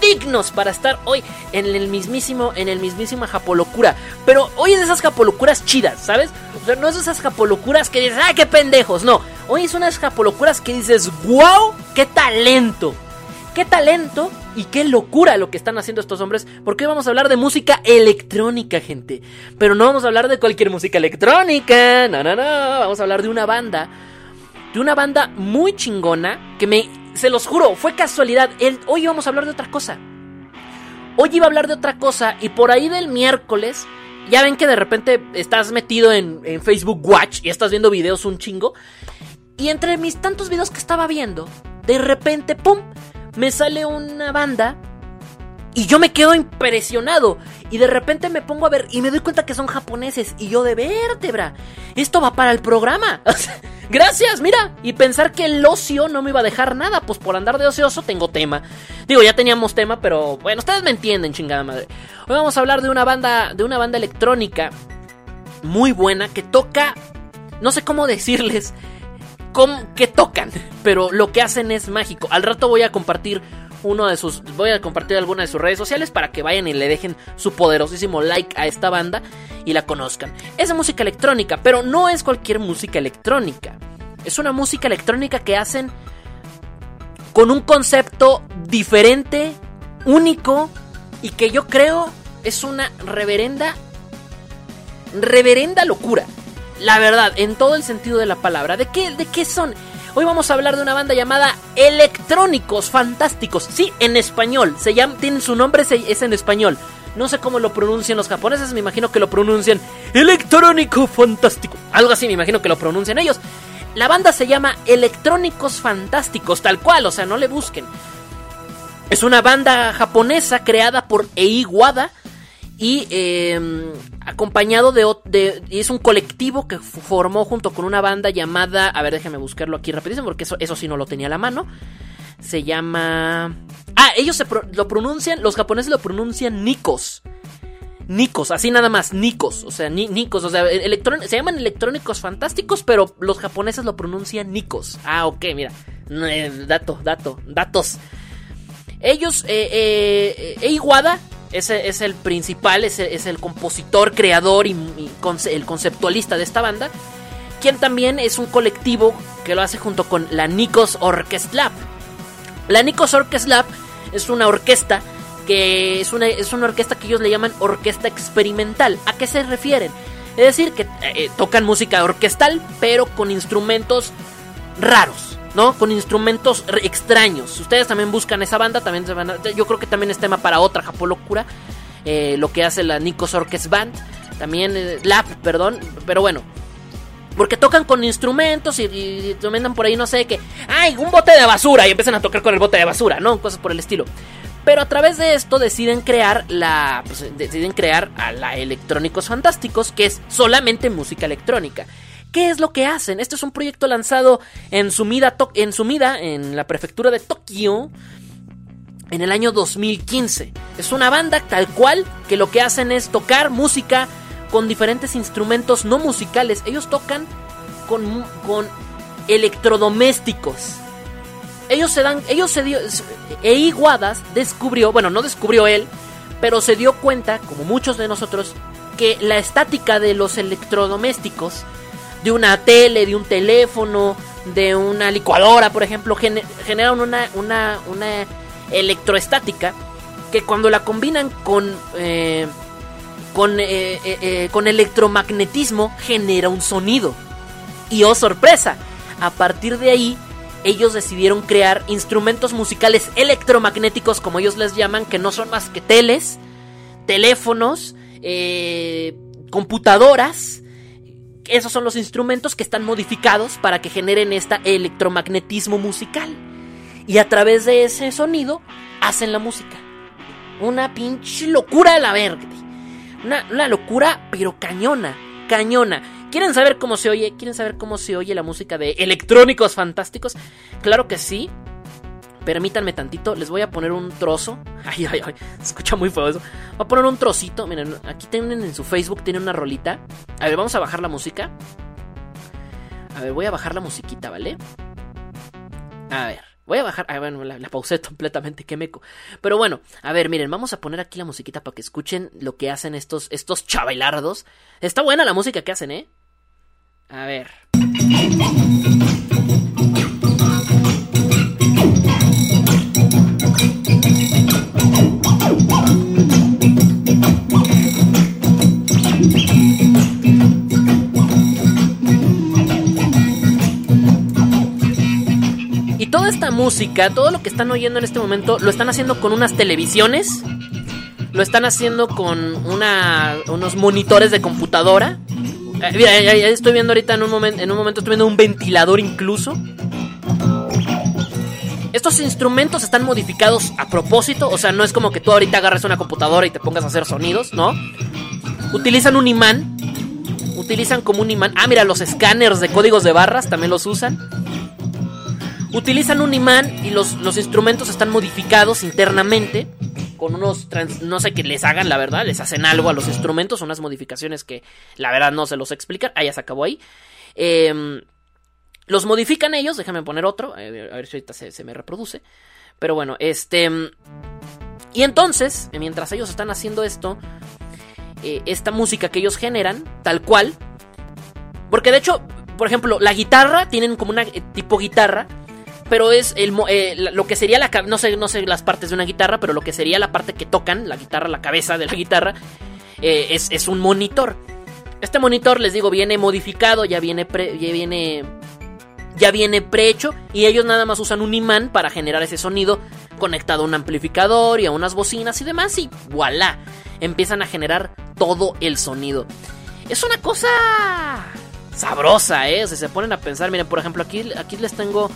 dignos para estar hoy en el mismísimo, en el mismísimo japolocura. Pero hoy es de esas japolocuras chidas, ¿sabes? O sea, no es de esas japolocuras que dices, ¡ay, qué pendejos! No, hoy es unas japolocuras que dices, ¡wow! ¡Qué talento! ¡Qué talento! Y qué locura lo que están haciendo estos hombres. Porque hoy vamos a hablar de música electrónica, gente. Pero no vamos a hablar de cualquier música electrónica. No, no, no. Vamos a hablar de una banda. De una banda muy chingona. Que me se los juro, fue casualidad. hoy íbamos a hablar de otra cosa. Hoy iba a hablar de otra cosa y por ahí del miércoles, ya ven que de repente estás metido en, en Facebook Watch y estás viendo videos un chingo. Y entre mis tantos videos que estaba viendo, de repente, ¡pum! Me sale una banda y yo me quedo impresionado. Y de repente me pongo a ver y me doy cuenta que son japoneses. Y yo de vértebra. Esto va para el programa. (laughs) Gracias, mira. Y pensar que el ocio no me iba a dejar nada. Pues por andar de ocioso tengo tema. Digo, ya teníamos tema, pero bueno, ustedes me entienden, chingada madre. Hoy vamos a hablar de una banda. De una banda electrónica. Muy buena. Que toca. No sé cómo (laughs) decirles. Cómo, que tocan. Pero lo que hacen es mágico. Al rato voy a compartir uno de sus. Voy a compartir alguna de sus redes sociales para que vayan y le dejen su poderosísimo like a esta banda y la conozcan. Es música electrónica, pero no es cualquier música electrónica. Es una música electrónica que hacen con un concepto diferente, único y que yo creo es una reverenda. Reverenda locura. La verdad, en todo el sentido de la palabra. ¿De qué, de qué son? Hoy vamos a hablar de una banda llamada Electrónicos Fantásticos. Sí, en español. Se llama, tienen su nombre, es en español. No sé cómo lo pronuncian los japoneses, me imagino que lo pronuncian Electrónico Fantástico. Algo así, me imagino que lo pronuncian ellos. La banda se llama Electrónicos Fantásticos, tal cual, o sea, no le busquen. Es una banda japonesa creada por Ei Wada y em, acompañado de, de, es un colectivo que formó junto con una banda llamada, a ver, déjame buscarlo aquí rapidísimo porque eso, eso sí no lo tenía a la mano. Se llama Ah, ellos se lo pronuncian, los japoneses lo pronuncian Nikos. Nikos, así nada más, Nikos, o sea, Nikos, o sea, se llaman electrónicos fantásticos, pero los japoneses lo pronuncian Nikos. Ah, ok, mira, eh, dato, dato, datos. Ellos, eh, eh, eh Es, el principal, es, el compositor, creador y, el conceptualista de esta banda, quien también es un colectivo que lo hace junto con la Nikos Orchestra. La Nikos Orchestra es una orquesta que es una, es una orquesta que ellos le llaman orquesta experimental. ¿A qué se refieren? Es decir, que eh, tocan música orquestal, pero con instrumentos raros. ¿No? Con instrumentos extraños. ustedes también buscan esa banda, también se van yo creo que también es tema para otra Japolocura. Eh, lo que hace la Nikos Orkes Band. También, eh, perdón. Pero bueno. Porque tocan con instrumentos y, y, por ahí, no sé, que... ¡Ay, un bote de basura! Y empiezan a tocar con el bote de basura, ¿no? Cosas por el estilo. Pero a través de esto deciden crear la. Pues, deciden crear a la Electrónicos Fantásticos, que es solamente música electrónica. ¿Qué es lo que hacen? Este es un proyecto lanzado en Sumida, en, Sumida, en la prefectura de Tokio, en el año 2015. Es una banda tal cual que lo que hacen es tocar música con diferentes instrumentos no musicales. Ellos tocan con, con electrodomésticos. Ellos se dan, ellos se dio, e Iguadas descubrió, bueno, no descubrió él, pero se dio cuenta, como muchos de nosotros, que la estática de los electrodomésticos, de una tele, de un teléfono, de una licuadora, por ejemplo, generan una, una, electroestática que cuando la combinan con, eh, con, eh, eh, con electromagnetismo genera un sonido. Y oh sorpresa, a partir de ahí ellos decidieron crear instrumentos musicales electromagnéticos, como ellos les llaman, que no son más que teles, teléfonos, computadoras. Esos son los instrumentos que están modificados para que generen este electromagnetismo musical. Y a través de ese sonido hacen la música. Una pinche locura a la verga. Una, una locura, pero cañona, cañona. ¿Quieren saber cómo se oye? ¿Quieren saber cómo se oye la música de Electrónicos Fantásticos? Claro que sí. Permítanme tantito, les voy a poner un trozo. (laughs) Ay, ay, ay, se escucha muy feo eso. Voy a poner un trocito. Miren, aquí tienen en su Facebook, tienen una rolita. A ver, vamos a bajar la música. A ver, voy a bajar la musiquita, ¿vale? A ver. Voy a bajar. Ah, bueno, la, pausé (laughs) completamente, qué meco. Pero bueno, a ver, miren, vamos a poner aquí la musiquita para que escuchen lo que hacen estos, estos chavailardos. Está buena la música que hacen, ¿eh? A ver. Toda esta música, todo lo que están oyendo en este momento, lo están haciendo con unas televisiones, lo están haciendo con una, unos monitores de computadora eh, mira, ya, estoy viendo ahorita en un momento, en un momento estoy viendo un ventilador incluso. Estos instrumentos están modificados a propósito, o sea, no es como que tú ahorita agarres una computadora y te pongas a hacer sonidos, ¿no? Utilizan un imán, utilizan como un imán. Ah, mira, los escáneres de códigos de barras también los usan. Utilizan un imán y los, los instrumentos están modificados internamente con unos no sé qué les hagan, la verdad, les hacen algo a los instrumentos, unas modificaciones que la verdad no se los explican. Ah, ya se acabó ahí. Em, los modifican ellos, déjame poner otro, a ver si ahorita se, me reproduce. Pero bueno, este... Y entonces, mientras ellos están haciendo esto, eh, esta música que ellos generan, tal cual, porque de hecho, por ejemplo, la guitarra, tienen como una eh, tipo guitarra, pero es el, eh, lo que sería la no sé no sé las partes de una guitarra, pero lo que sería la parte que tocan, la guitarra, la cabeza de la guitarra eh, es, un monitor. Este monitor les digo viene modificado, ya viene ya viene ya viene prehecho y ellos nada más usan un imán para generar ese sonido conectado a un amplificador y a unas bocinas y demás y voilà, empiezan a generar todo el sonido. Es una cosa sabrosa, ¿eh? O sea, se ponen a pensar, miren, por ejemplo, aquí, aquí les tengo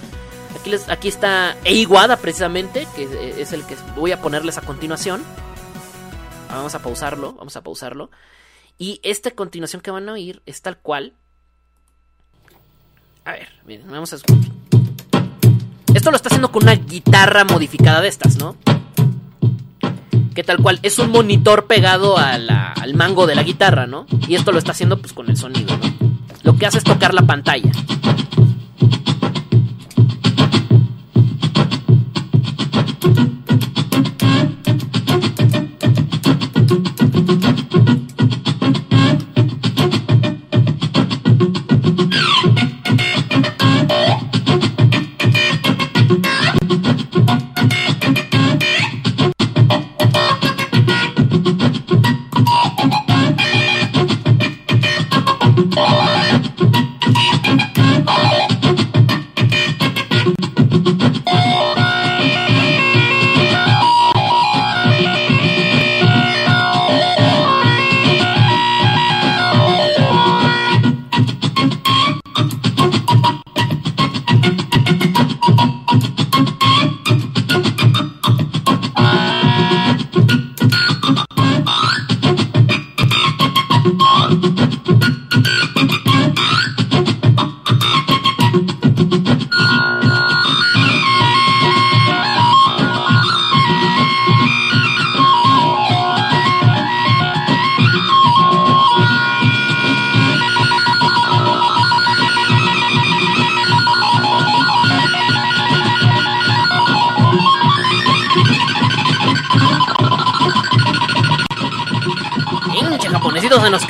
Aquí, les, aquí está Eiguada precisamente, que es el que voy a ponerles a continuación. Vamos a pausarlo, vamos a pausarlo. Y esta continuación que van a oír es tal cual. A ver, miren, vamos a. Esto lo está haciendo con una guitarra modificada de estas, ¿no? Que tal cual es un monitor pegado al mango de la guitarra, ¿no? Y esto lo está haciendo pues con el sonido, ¿no? Lo que hace es tocar la pantalla.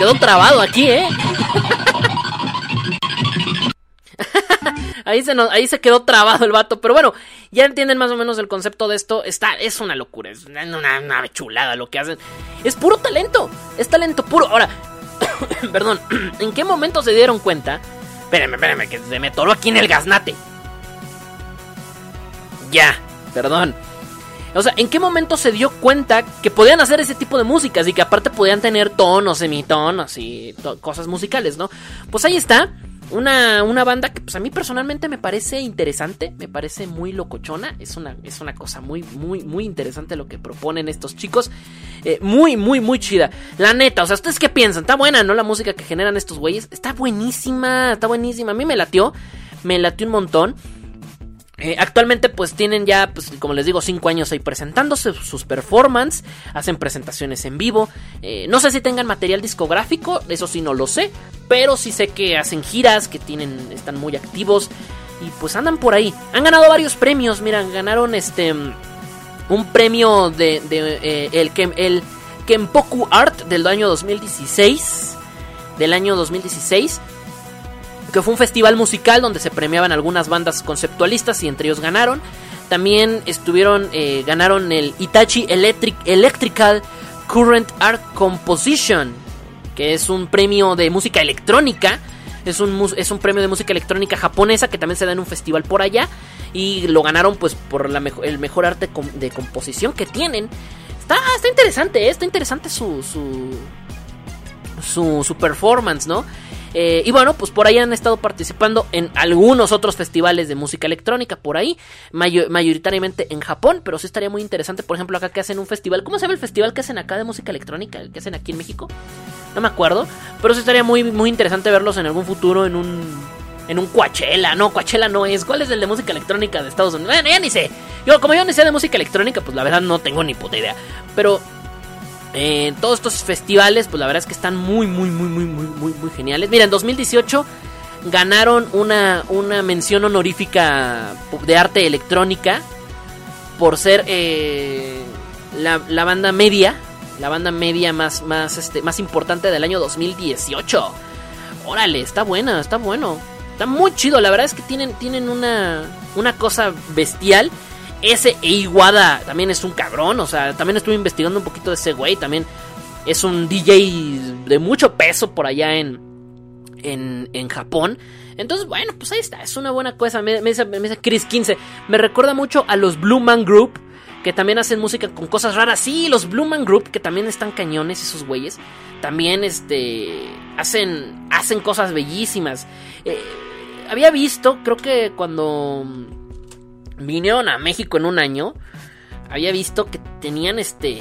Quedó trabado aquí, ¿eh? ahí, se nos, ahí se quedó trabado el vato. Pero bueno, ya entienden más o menos el concepto de esto. Está, es una locura, es una, una chulada lo que hacen. Es puro talento, es talento puro. Ahora, (coughs) perdón, (coughs) ¿en qué momento se dieron cuenta? Espérenme, espérenme, que se me toró aquí en el gaznate. Ya, perdón. O sea, ¿en qué momento se dio cuenta que podían hacer ese tipo de músicas y que aparte podían tener tonos, semitonos y cosas musicales, ¿no? Pues ahí está. Una, una, banda que pues a mí personalmente me parece interesante, me parece muy locochona, es una, es una cosa muy, muy, muy interesante lo que proponen estos chicos, eh, muy, muy, muy chida. La neta, o sea, ¿ustedes qué piensan? Está buena, ¿no? La música que generan estos güeyes, está buenísima, está buenísima, a mí me latió, me latió un montón. Eh, actualmente pues tienen ya, pues, como les digo, 5 años ahí presentándose sus performances, hacen presentaciones en vivo. Eh, no sé si tengan material discográfico, eso sí no lo sé, pero sí sé que hacen giras, que tienen, están muy activos y pues andan por ahí. Han ganado varios premios, miran, ganaron este un premio de, eh, el, el Kenpoku Art del año 2016, del año 2016 que fue un festival musical donde se premiaban algunas bandas conceptualistas y entre ellos ganaron. También estuvieron, eh, ganaron el Itachi Electric, Electrical Current Art Composition, que es un premio de música electrónica. Es un, es un premio de música electrónica japonesa que también se da en un festival por allá. Y lo ganaron pues por la el mejor arte de composición que tienen. Está, está interesante, ¿eh? está interesante su, su, su, su performance, ¿no? Eh, y bueno, pues por ahí han estado participando en algunos otros festivales de música electrónica, por ahí, mayoritariamente en Japón, pero sí estaría muy interesante, por ejemplo, acá que hacen un festival, ¿cómo se llama el festival que hacen acá de música electrónica, el que hacen aquí en México? No me acuerdo, pero sí estaría muy, muy interesante verlos en algún futuro en un... En un Coachella, no, Coachella no es. ¿Cuál es el de música electrónica de Estados Unidos? Bueno, ya ni sé. Yo, como yo ni sé de música electrónica, pues la verdad no tengo ni puta idea. Pero eh, todos estos festivales, pues la verdad es que están muy, muy, muy, muy, muy, muy, muy geniales. Mira, en 2018 ganaron una, una mención honorífica de arte electrónica por ser eh, la, banda media, la banda media más, más, este, más importante del año 2018. Órale, está buena, está bueno. Está muy chido, la verdad es que tienen, tienen una, una cosa bestial. Ese Iwada también es un cabrón, o sea, también estuve investigando un poquito de ese güey, también es un DJ de mucho peso por allá en, en, en Japón. Entonces, bueno, pues ahí está, es una buena cosa. Me, me, dice, Chris 15, me recuerda mucho a los Blue Man Group, que también hacen música con cosas raras. Sí, los Blue Man Group, que también están cañones esos güeyes, también este, hacen, hacen cosas bellísimas. Eh, había visto, creo que cuando vinieron a México en un año, había visto que tenían este.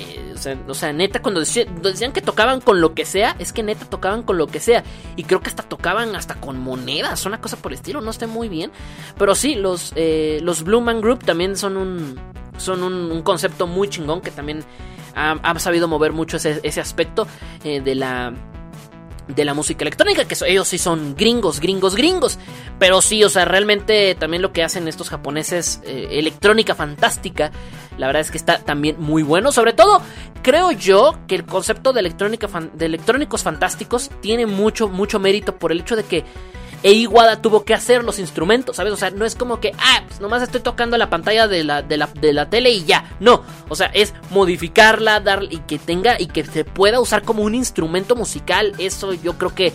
O sea, neta, cuando decían, que tocaban con lo que sea, es que neta tocaban con lo que sea. Y creo que hasta tocaban hasta con monedas, una cosa por el estilo, no esté muy bien. Pero sí, los, eh, los Blue Man Group también son un. Son un, concepto muy chingón que también ha, sabido mover mucho ese, ese aspecto eh, de la de la música electrónica, que ellos sí son gringos, gringos, gringos. Pero sí, o sea, realmente también lo que hacen estos japoneses, eh, electrónica fantástica, la verdad es que está también muy bueno. Sobre todo, creo yo que el concepto de, electrónica de electrónicos fantásticos tiene mucho, mucho mérito por el hecho de que e Iguada tuvo que hacer los instrumentos, ¿sabes? O sea, no es como que, ah, pues nomás estoy tocando la pantalla de la, de la, de la tele y ya. No, o sea, es modificarla, darle y que tenga y que se pueda usar como un instrumento musical. Eso yo creo que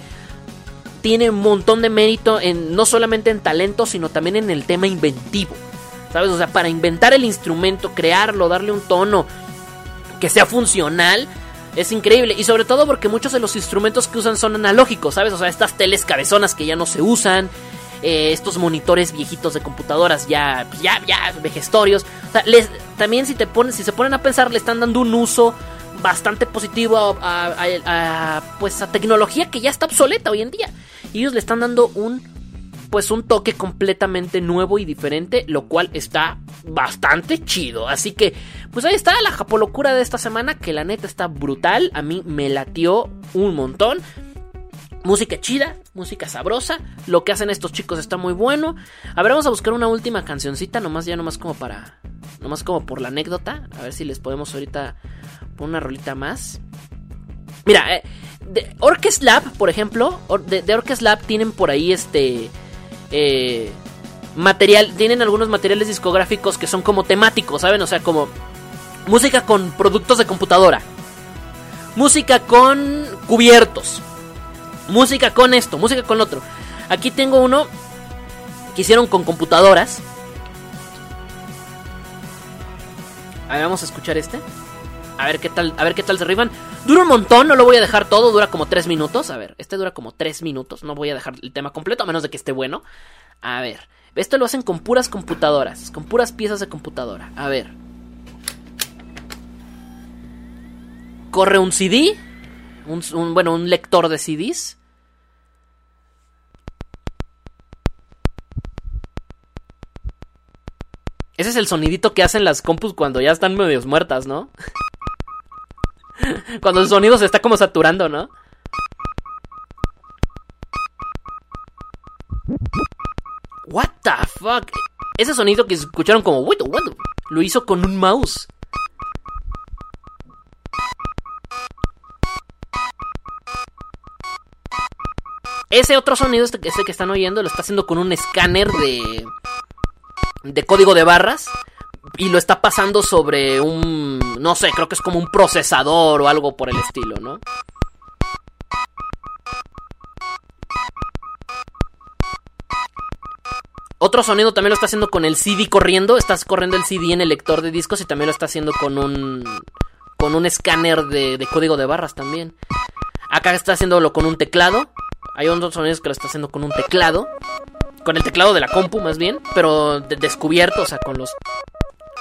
tiene un montón de mérito en no solamente en talento, sino también en el tema inventivo. ¿Sabes? O sea, para inventar el instrumento, crearlo, darle un tono que sea funcional es increíble. Y sobre todo porque muchos de los instrumentos que usan son analógicos, ¿sabes? O sea, estas teles cabezonas que ya no se usan. Eh, estos monitores viejitos de computadoras ya, ya, ya, vejestorios. O sea, les, también si te ponen, si se ponen a pensar, le están dando un uso bastante positivo a, pues a tecnología que ya está obsoleta hoy en día. Y ellos le están dando un pues un toque completamente nuevo y diferente, lo cual está bastante chido. Así que, pues ahí está la japolocura de esta semana, que la neta está brutal, a mí me latió un montón. Música chida, música sabrosa. Lo que hacen estos chicos está muy bueno. A ver, vamos a buscar una última cancioncita, nomás ya nomás como para. Nomás como por la anécdota. A ver si les podemos ahorita poner una rolita más. Mira, eh, de Orchest Lab, por ejemplo, de, de Lab tienen por ahí este. eh, material. Tienen algunos materiales discográficos que son como temáticos, ¿saben? O sea, como. Música con productos de computadora. Música con cubiertos. Música con esto, música con otro. Aquí tengo uno que hicieron con computadoras. A ver, vamos a escuchar este. A ver qué tal, a ver qué tal se rifan. Dura un montón, no lo voy a dejar todo, dura como 3 minutos. A ver, este dura como 3 minutos. No voy a dejar el tema completo, a menos de que esté bueno. A ver, esto lo hacen con puras computadoras, con puras piezas de computadora. A ver. Corre un CD, un, bueno, un lector de CDs. Ese es el sonidito que hacen las compus cuando ya están medios muertas, ¿no? (laughs) cuando el sonido se está como saturando, ¿no? What the fuck? Ese sonido que escucharon como lo hizo con un mouse. Ese otro sonido, este, que están oyendo, lo está haciendo con un escáner de, de código de barras. Y lo está pasando sobre un, no sé, creo que es como un procesador o algo por el estilo, ¿no? Otro sonido también lo está haciendo con el CD corriendo. Estás corriendo el CD en el lector de discos y también lo está haciendo con un, con un escáner de, de código de barras también. Acá está haciéndolo con un teclado. Hay otros sonidos que lo está haciendo con un teclado. Con el teclado de la compu, más bien. Pero de- descubierto, o sea, con los.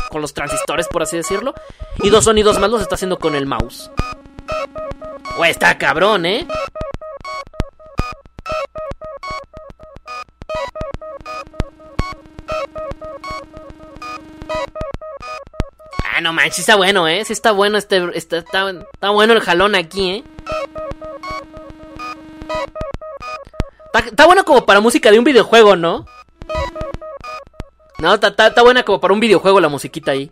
Con los transistores, por así decirlo. Y dos sonidos más los está haciendo con el mouse. Güey, está cabrón, ¿eh? Ah, no manches, está bueno, ¿eh? Sí está bueno este... Está, está, está bueno el jalón aquí, ¿eh? Está, bueno como para música de un videojuego, ¿no? No, está, buena como para un videojuego la musiquita ahí.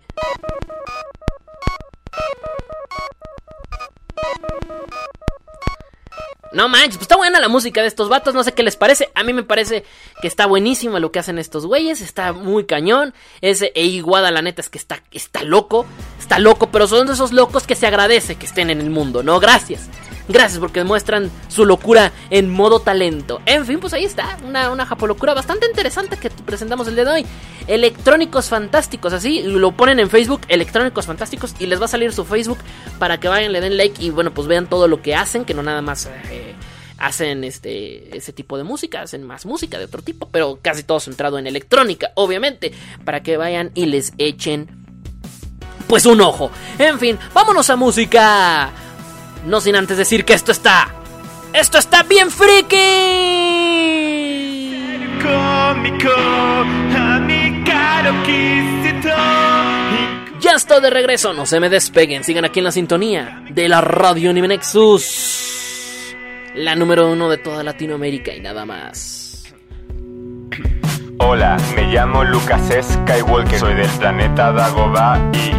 No manches, pues está buena la música de estos vatos, no sé qué les parece. A mí me parece que está buenísimo lo que hacen estos güeyes, está muy cañón. Ese e Iguada, la neta es que está, está loco, está loco, pero son de esos locos que se agradece que estén en el mundo, ¿no? Gracias. Gracias porque muestran su locura en modo talento. En fin, pues ahí está, una, una japolocura bastante interesante que presentamos el día de hoy. Electrónicos Fantásticos, así lo ponen en Facebook, Electrónicos Fantásticos, y les va a salir su Facebook para que vayan, le den like y bueno, pues vean todo lo que hacen, que no nada más eh, hacen este ese tipo de música, hacen más música de otro tipo, pero casi todo centrado en electrónica, obviamente, para que vayan y les echen pues un ojo. En fin, vámonos a música. No sin antes decir que esto está. ¡Esto está bien friki! Ya estoy de regreso, no se me despeguen, sigan aquí en la sintonía de la Radio Anime Nexus, la número uno de toda Latinoamérica y nada más. Hola, me llamo Lucas Skywalker, soy del planeta Dagobah y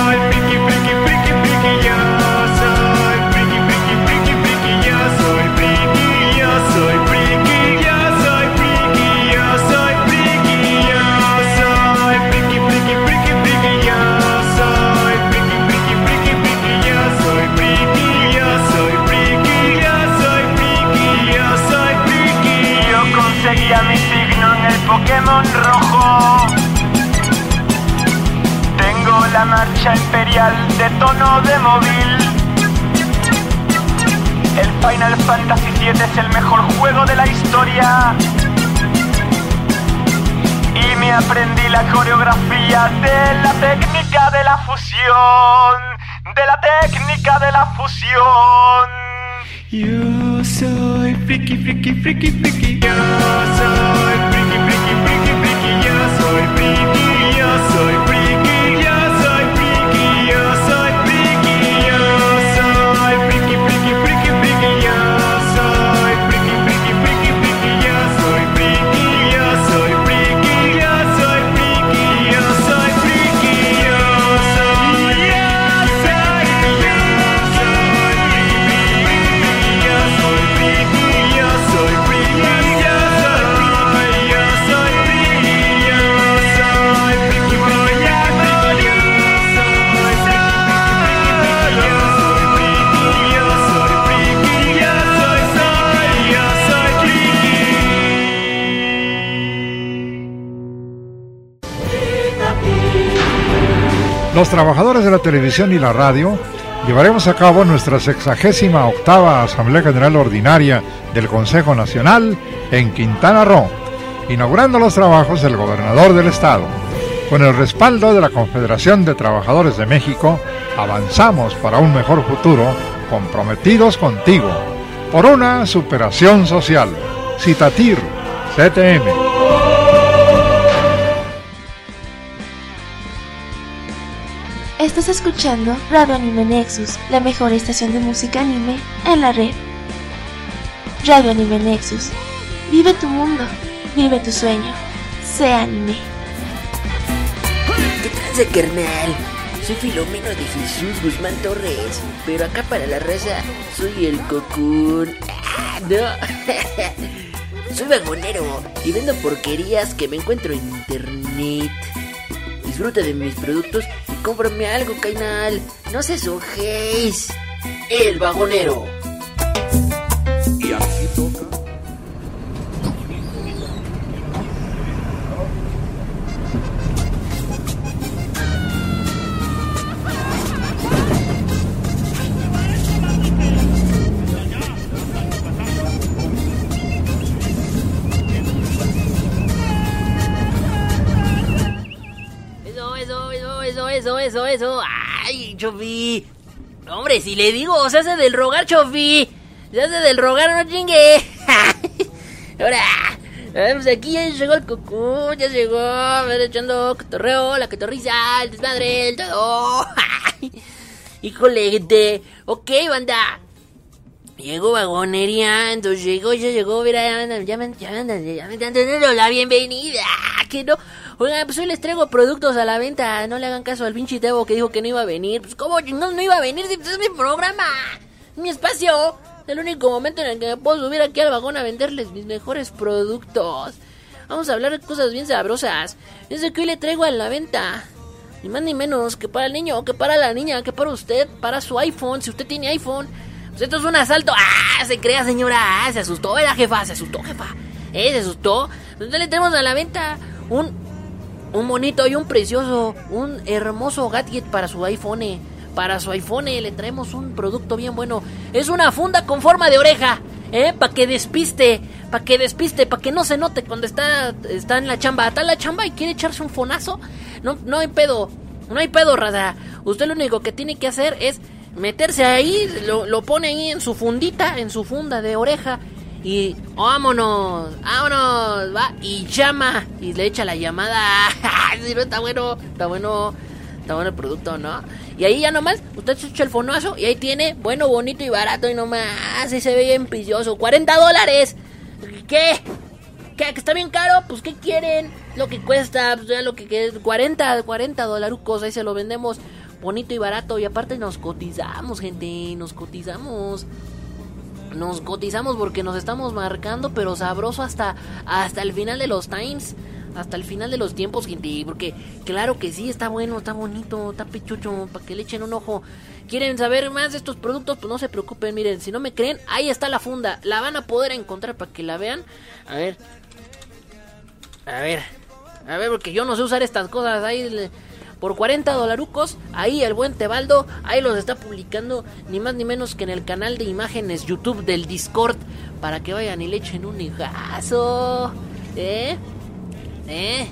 soy friki, friki, friki, friki, yo De la técnica de la fusión. Yo soy friki, friki, friki, friki. Yo soy friki, friki, friki, friki. Yo soy friki, yo soy friki, Los trabajadores de la televisión y la radio llevaremos a cabo nuestra sexagésima octava Asamblea General Ordinaria del Consejo Nacional en Quintana Roo, inaugurando los trabajos del gobernador del estado. Con el respaldo de la Confederación de Trabajadores de México, avanzamos para un mejor futuro, comprometidos contigo, por una superación social. Citatir, CTM. Estás escuchando Radio Anime Nexus, la mejor estación de música anime en la red. Radio Anime Nexus. Vive tu mundo, vive tu sueño. Sea anime. ¿Qué tranza, carnal? Soy Filomeno de Jesús Guzmán Torres, pero acá para la raza soy el cocún. Ah, no. (laughs) soy vagonero y vendo porquerías que me encuentro en internet. Disfruta de mis productos y cómprame algo, canal. No se sujéis. El vagonero. Y eso, eso, eso. Ay, Chofi. Hombre, si le digo, se hace del rogar, Chofi. Se hace del rogar, no chingue. Ahora, pues aquí ya llegó el cucú, ya llegó, ver, echando cotorreo, la cotorriza, el desmadre, el todo. Híjole, gente. Ok, banda. Llegó vagonería, entonces llegó, ya llegó, mira, ya me andan, ya me, ya me ya me dando la bienvenida, que no. Oigan, pues hoy les traigo productos a la venta, no le hagan caso al pinche Tebo que dijo que no iba a venir. Pues cómo no, no iba a venir, si pues, es mi programa, mi espacio. Es el único momento en el que puedo subir aquí al vagón a venderles mis mejores productos. Vamos a hablar de cosas bien sabrosas. Es de que hoy le traigo a la venta. Ni más ni menos que para el niño, que para la niña, que para usted, para su iPhone, si usted tiene iPhone. Pues esto es un asalto. ¡Ah! Se crea, señora. ¡Ah! Se asustó, ¿verdad, jefa? Se asustó, jefa. ¿Eh? Se asustó. Entonces le tenemos a la venta un, un bonito y un precioso, un hermoso gadget para su iPhone. Para su iPhone le traemos un producto bien bueno. Es una funda con forma de oreja. ¿Eh? Para que despiste. para que despiste, para que no se note cuando está, está en la chamba. Está en la chamba y quiere echarse un fonazo. No, no hay pedo, no hay pedo, raza. Usted lo único que tiene que hacer es meterse ahí, lo, lo pone ahí en su fundita, en su funda de oreja. Y vámonos, vámonos, va, y llama, y le echa la llamada. (laughs) si no, está bueno, está bueno, está bueno el producto, ¿no? Y ahí ya nomás, usted se echa el fonazo y ahí tiene, bueno, bonito y barato y nomás, y se ve bien pilloso. ¡40 dólares! ¿Qué? ¿Qué? ¿Que está bien caro? Pues, ¿qué quieren? Lo que cuesta, pues, ya lo que que 40, 40 dolarucos, ahí se lo vendemos bonito y barato. Y aparte nos cotizamos, gente, nos cotizamos. Nos cotizamos porque nos estamos marcando, pero sabroso hasta, hasta el final de los times. Hasta el final de los tiempos, gente. Porque claro que sí, está bueno, está bonito, está pichucho. Para que le echen un ojo. ¿Quieren saber más de estos productos? Pues no se preocupen, miren. Si no me creen, ahí está la funda. La van a poder encontrar para que la vean. A ver. A ver. A ver, porque yo no sé usar estas cosas. Ahí le- por 40 dolarucos. Ahí el buen Tebaldo. Ahí los está publicando. Ni más ni menos que en el canal de imágenes YouTube del Discord. Para que vayan y le echen un hijazo. ¿Eh? ¿Eh?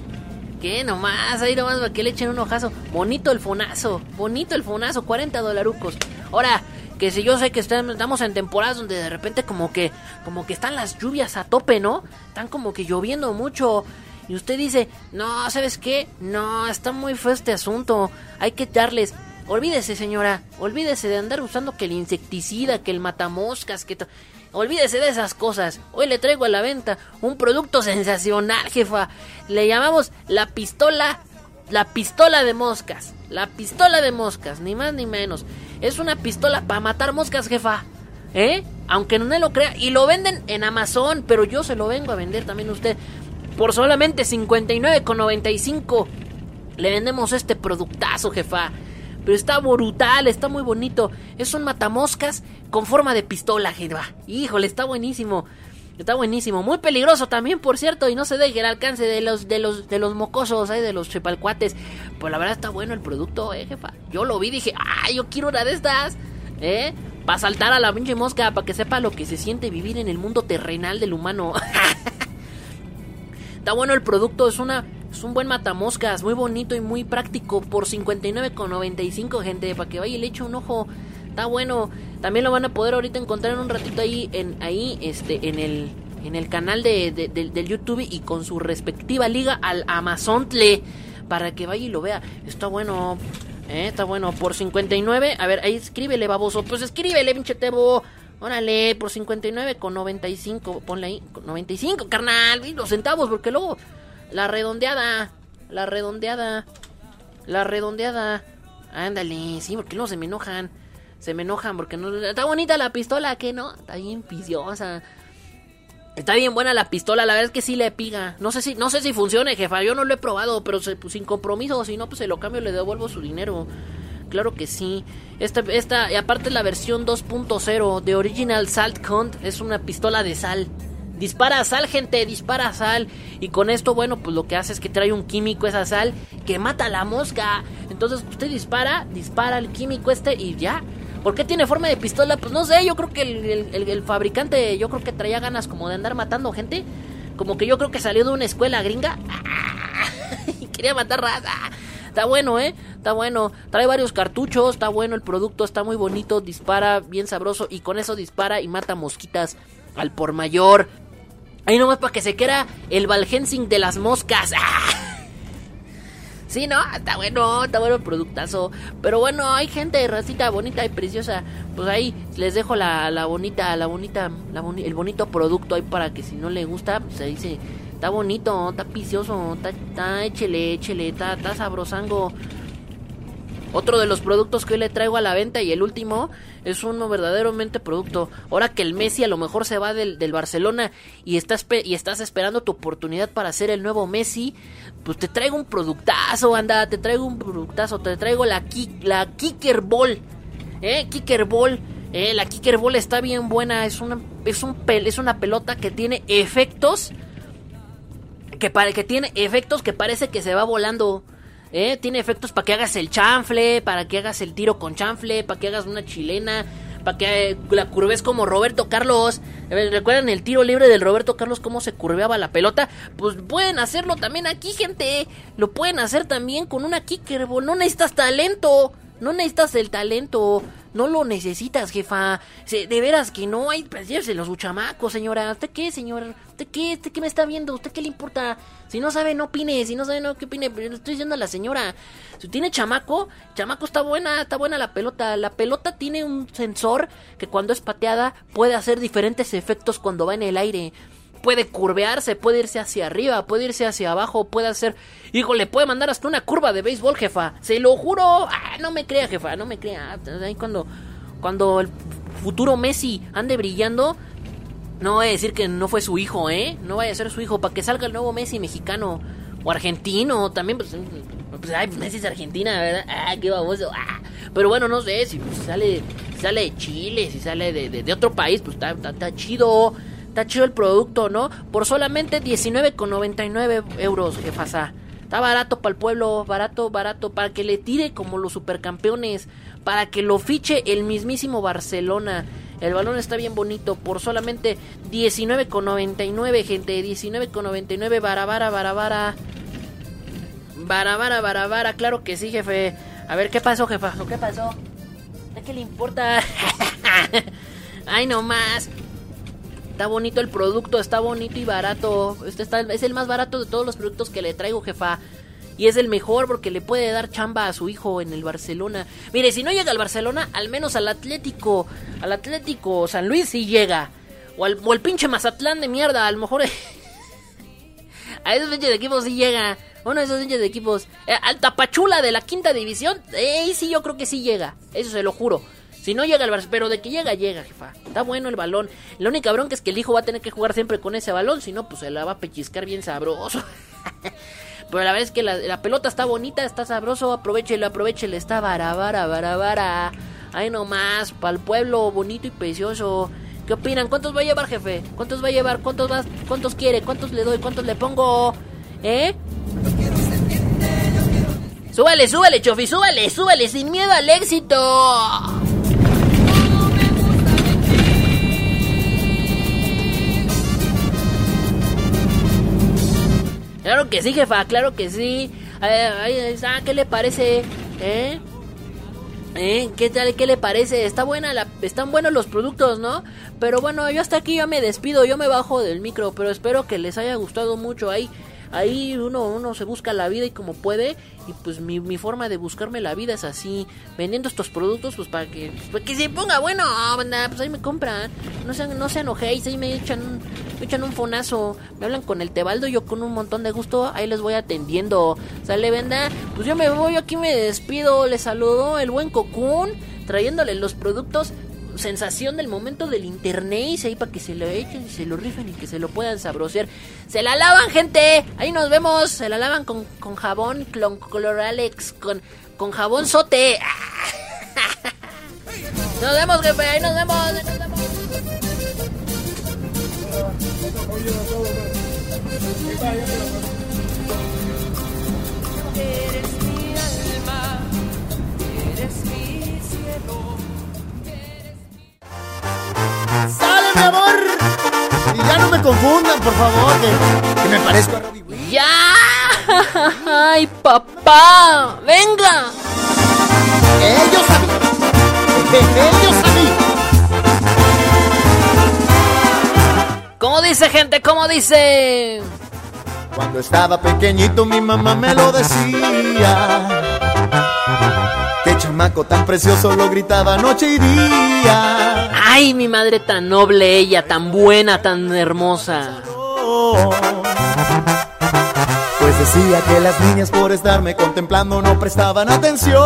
¿Qué? Nomás, ahí nomás para que le echen un ojazo. Bonito el fonazo, bonito el fonazo, 40 dolarucos. Ahora, que si yo sé que estamos en temporadas donde de repente como que, como que están las lluvias a tope, ¿no? Están como que lloviendo mucho. Y usted dice, no, ¿sabes qué? No, está muy feo este asunto. Hay que darles. Olvídese, señora. Olvídese de andar usando que el insecticida, que el matamoscas, que... Olvídese de esas cosas. Hoy le traigo a la venta un producto sensacional, jefa. Le llamamos la pistola, la pistola de moscas. La pistola de moscas, ni más ni menos. Es una pistola para matar moscas, jefa. ¿Eh? Aunque no lo crea. Y lo venden en Amazon, pero yo se lo vengo a vender también a usted. Por solamente 59,95. Le vendemos este productazo, jefa. Pero está brutal, está muy bonito. Es un matamoscas con forma de pistola, jefa. Híjole, está buenísimo. Está buenísimo, muy peligroso también, por cierto, y no se deje el alcance de los de los de los mocosos, eh, de los chepalcuates. Pues la verdad está bueno el producto, eh, jefa. Yo lo vi dije, "Ah, yo quiero una de estas." ¿Eh? Para saltar a la pinche mosca, para que sepa lo que se siente vivir en el mundo terrenal del humano. (laughs) Está bueno el producto, es una es un buen matamoscas, muy bonito y muy práctico por 59,95, gente, para que vaya y le eche un ojo. Está bueno. También lo van a poder ahorita encontrar en un ratito ahí en ahí este en el en el canal de, de- del- YouTube y con su respectiva liga al Amazontle para que vaya y lo vea. Está bueno. ¿eh? Está bueno por 59. A ver, ahí escríbele, baboso. Pues escríbele, pinche tebo. Órale, por 59 con 95. Ponle ahí, con 95, carnal. Los centavos, porque luego la redondeada. La redondeada. La redondeada. Ándale, sí, porque luego se me enojan. Se me enojan porque no. Está bonita la pistola, ¿qué no? Está bien viciosa. Está bien buena la pistola, la verdad es que sí le piga. No sé si, no sé si funcione, jefa. Yo no lo he probado, pero se- pues, sin compromiso. Si no, pues se lo cambio le devuelvo su dinero. Claro que sí. Esta, esta, y aparte la versión 2.0 de Original Salt Hunt es una pistola de sal. Dispara sal, gente, dispara sal. Y con esto, bueno, pues lo que hace es que trae un químico esa sal que mata a la mosca. Entonces usted dispara, dispara el químico este y ya. ¿Por qué tiene forma de pistola? Pues no sé, yo creo que el, fabricante, yo creo que traía ganas como de andar matando gente. Como que yo creo que salió de una escuela gringa. (laughs) y quería matar raza. Está bueno, ¿eh? Está bueno. Trae varios cartuchos, está bueno el producto, está muy bonito, dispara bien sabroso y con eso dispara y mata mosquitas al por mayor. Ahí nomás para que se quiera el Valhensing de las moscas. (laughs) Sí, no, está bueno, está bueno el productazo. Pero bueno, hay gente racita bonita y preciosa. Pues ahí les dejo la, la bonita, la bonita, el bonito producto ahí para que si no le gusta, pues se. Está bonito, está picioso, está, está échele, échele, está, está sabrosango. Otro de los productos que hoy le traigo a la venta y el último es uno verdaderamente producto. Ahora que el Messi a lo mejor se va del, del Barcelona y estás, y estás esperando tu oportunidad para ser el nuevo Messi, pues te traigo un productazo, anda, te traigo un productazo, te traigo la, ki- la Kicker Ball. ¿Eh? Kicker Ball. Eh, la Kicker Ball está bien buena, es una, es, un es una pelota que tiene efectos que, pare- que tiene efectos que parece que se va volando. ¿eh? Tiene efectos para que hagas el chanfle, para que hagas el tiro con chanfle, para que hagas una chilena, para que eh, la curves como Roberto Carlos. ¿Recuerdan el tiro libre del Roberto Carlos cómo se curveaba la pelota? Pues pueden hacerlo también aquí, gente. Lo pueden hacer también con una kicker. No necesitas talento. No necesitas el talento. No lo necesitas, jefa. De veras que no hay. A su chamaco, señora. ¿Usted qué, señor? ¿Usted qué? ¿Usted qué me está viendo? ¿Usted qué le importa? Si no sabe, no opine. Si no sabe, no que opine. Le estoy diciendo a la señora. Si tiene chamaco, chamaco está buena, está buena la pelota. La pelota tiene un sensor que cuando es pateada puede hacer diferentes efectos cuando va en el aire. Puede curvearse, puede irse hacia arriba, puede irse hacia abajo, puede hacer... Híjole, puede mandar hasta una curva de béisbol, jefa. Se lo juro. Ah, no me crea, jefa, no me crea. Ahí cuando, cuando el futuro Messi ande brillando, no voy a decir que no fue su hijo, ¿eh? No vaya a ser su hijo, para que salga el nuevo Messi mexicano. O argentino, también, pues, pues ay, Messi es argentina, ¿verdad? Ah, qué baboso. Ah. Pero bueno, no sé, si sale, sale de Chile, si sale de, de- de otro país, pues está chido. Está chido el producto, ¿no? Por solamente 19,99 euros, jefasa. Está barato para el pueblo, barato, barato, para que le tire como los supercampeones, para que lo fiche el mismísimo Barcelona. El balón está bien bonito, por solamente 19,99, gente, 19,99, barabara, barabara. Barabara, barabara, claro que sí, jefe. A ver, ¿qué pasó, jefa? ¿O ¿Qué pasó? ¿A qué le importa? (laughs) Ay, no más. Está bonito el producto, está bonito y barato. Este está, es el más barato de todos los productos que le traigo, jefa. Y es el mejor porque le puede dar chamba a su hijo en el Barcelona. Mire, si no llega al Barcelona, al menos al Atlético. Al Atlético San Luis sí llega. O al, o al pinche Mazatlán de mierda. A lo mejor. (laughs) a esos pinches equipos sí llega. Uno de esos pinches equipos. Eh, al Tapachula de la quinta división. Eh, sí, yo creo que sí llega. Eso se lo juro. Si no llega al Barça, pero de que llega, llega, jefa. Está bueno el balón. La única bronca es que el hijo va a tener que jugar siempre con ese balón, si no, pues se la va a pellizcar bien sabroso. (laughs) pero la verdad es que la, pelota está bonita, está sabroso, aprovechelo, aprovechelo, está vara, vara, vara, vara. Ahí nomás, para el pueblo bonito y precioso. ¿Qué opinan? ¿Cuántos va a llevar, jefe? ¿Cuántos va a llevar? ¿Cuántos vas? ¿Cuántos quiere? ¿Cuántos le doy? ¿Cuántos le pongo? ¿Eh? Súbale, súbale, Chofi, súbale, súbale, sin miedo al éxito. Claro que sí, jefa, claro que sí. Eh, ahí está, ¿qué le parece? ¿Eh? ¿Eh? ¿Qué tal? ¿Qué le parece? Está buena la, están buenos los productos, ¿no? Pero bueno, yo hasta aquí ya me despido, yo me bajo del micro, pero espero que les haya gustado mucho ahí. Ahí uno, uno se busca la vida y como puede. Y pues mi, mi forma de buscarme la vida es así. Vendiendo estos productos, pues para que, pues, que se ponga bueno. pues ahí me compran. No se, no se enojéis, ahí me echan, un- me echan un fonazo. Me hablan con el Tebaldo, yo con un montón de gusto. Ahí les voy atendiendo. ¿Sale, venda? Pues yo me voy, yo aquí me despido. Les saludo el buen Cocoon. Trayéndole los productos sensación del momento del internet ahí para que se lo echen y se lo rifen y que se lo puedan sabrosear. Se la lavan, gente. Ahí nos vemos. Se la lavan con, con jabón con Cloralex, con, con jabón sote. (laughs) Nos vemos, jefe. Ahí nos vemos. ahí nos vemos. ¡Sale, mi amor! Y ya no me confundan, por favor, que, que me parezco a Robbie Williams. ¡Ya! (laughs) ¡Ay, papá! ¡Venga! Ellos a mí. Ellos a mí. ¿Cómo dice, gente? ¿Cómo dice? Cuando estaba pequeñito mi mamá me lo decía. Qué chamaco tan precioso lo gritaba noche y día. ¡Ay, mi madre tan noble ella, tan buena, tan hermosa! Pues decía que las niñas por estarme contemplando no prestaban atención.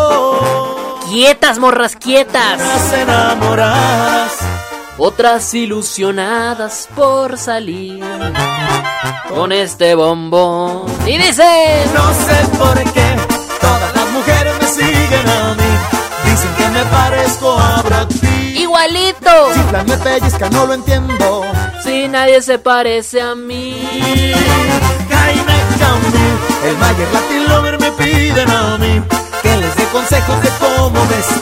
¡Quietas, morras, quietas! Unas enamoradas. Otras ilusionadas por salir con este bombón. Y dice: No sé por qué todas las mujeres me siguen a mí. Dicen que me parezco a Brad Pitt. ¡Igualito! Chiflan, me pellizcan, no lo entiendo. Si nadie se parece a mí. Jaime Camil, el Mayer Latin Lover me piden a mí que les dé consejos de cómo vestir.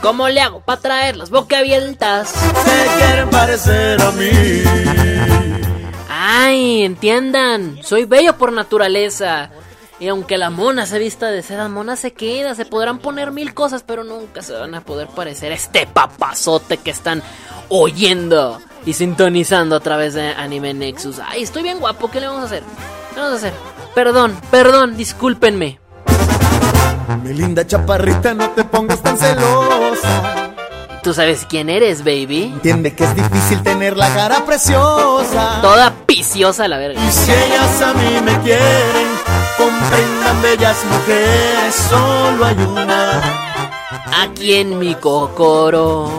¿Cómo le hago para traer las boquiabiertas? Se quieren parecer a mí. Ay, entiendan, soy bello por naturaleza. Y aunque la mona se vista de seda, mona se queda. Se podrán poner mil cosas, pero nunca se van a poder parecer a este papazote que están oyendo y sintonizando a través de Anime Nexus. Ay, estoy bien guapo, ¿qué le vamos a hacer? ¿Qué vamos a hacer? Perdón, perdón, discúlpenme. Mi linda chaparrita, no te pongas tan celosa. ¿Tú sabes quién eres, baby? Entiende que es difícil tener la cara preciosa. Toda piciosa la verga. Y si ellas a mí me quieren, comprendan bellas mujeres, solo hay una. Aquí en mi cocoro,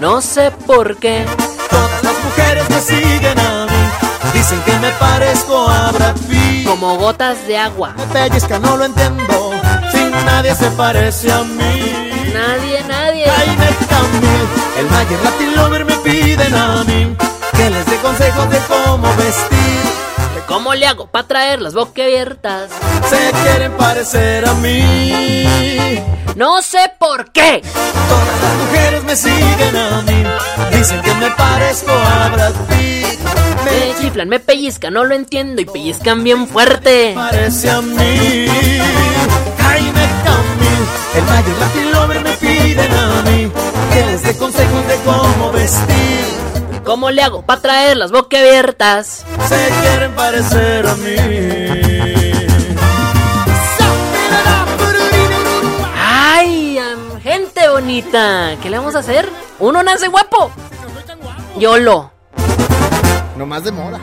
no sé por qué. Todas las mujeres me siguen a mí, dicen que me parezco a Brad Pitt. Como gotas de agua. Me pellizca, no lo entiendo, nadie se parece a mí. Nadie, nadie. Ay, me. El Mayer Latin Lover me piden a mí que les dé consejos de cómo vestir. ¿Cómo le hago para traer las boquiabiertas? Se quieren parecer a mí. No sé por qué. Todas las mujeres me siguen a mí. Dicen que me parezco a Brad Pitt. Me chiflan, me pellizcan, no lo entiendo y pellizcan bien fuerte. Parece a mí. Ay, me cambio. El Mayer Latin Lover me piden a mí que les dé consejos de cómo vestir. ¿Cómo le hago para traer las boquiabiertas? Se quieren parecer a mí. Ay, gente bonita, ¿qué le vamos a hacer? Uno nace guapo. Yolo. No más de moda.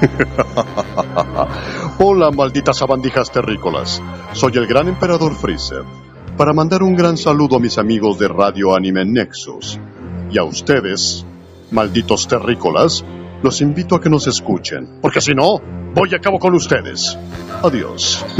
(laughs) Hola, malditas sabandijas terrícolas. Soy el gran emperador Freezer. Para mandar un gran saludo a mis amigos de Radio Anime Nexus. Y a ustedes, malditos terrícolas, los invito a que nos escuchen. Porque si no, voy a cabo con ustedes. Adiós. (laughs)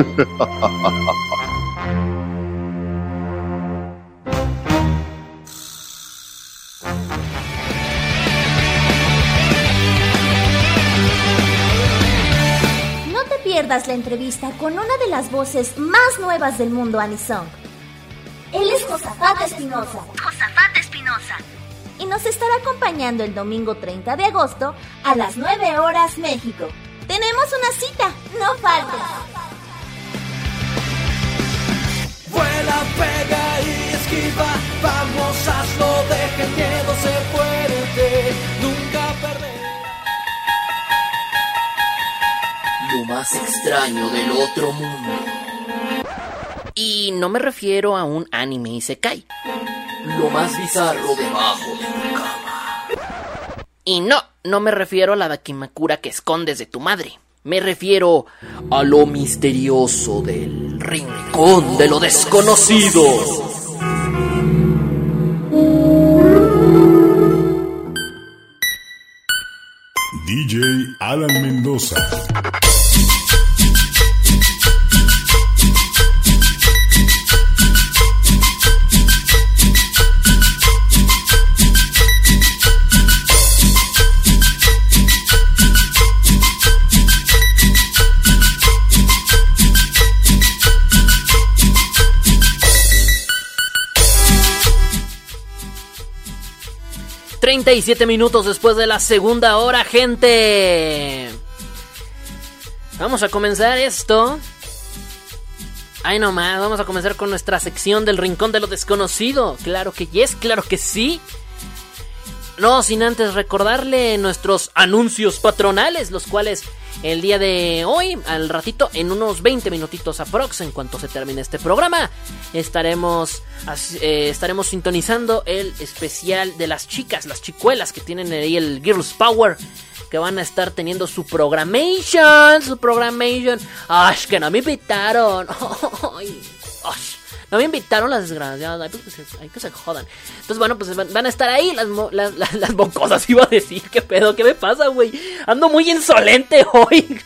pierdas la entrevista con una de las voces más nuevas del mundo Anisong. Él es Josafat Espinosa. Josafat Espinosa. Y nos estará acompañando el domingo 30 de agosto a las 9 horas México. Tenemos una cita, no faltes. Vuela, pega y esquiva, vamos, hazlo, deja el miedo, se fuerte, más extraño del otro mundo. Y no me refiero a un anime Isekai. Lo más bizarro debajo de tu cama. Y no, no me refiero a la Dakimakura que escondes de tu madre. Me refiero a lo misterioso del rincón de lo desconocido. DJ Alan Mendoza. 37 minutos después de la segunda hora, gente. Vamos a comenzar esto. Ay, nomás, vamos a comenzar con nuestra sección del Rincón de lo Desconocido. Claro que yes, claro que sí. No, sin antes recordarle nuestros anuncios patronales, los cuales el día de hoy, al ratito, en unos 20 minutitos aprox, en cuanto se termine este programa, estaremos, eh, estaremos sintonizando el especial de las chicas, las chicuelas que tienen ahí el Girls Power, que van a estar teniendo su programation, su programation. ¡Ay, que no me invitaron! (laughs) ¡Ay! No me invitaron las desgraciadas. Hay que, se, hay que se jodan. Entonces, bueno, pues van, a estar ahí las, las, las, las, bocosas. (laughs) Iba a decir, ¿qué pedo? ¿Qué me pasa, güey? Ando muy insolente hoy.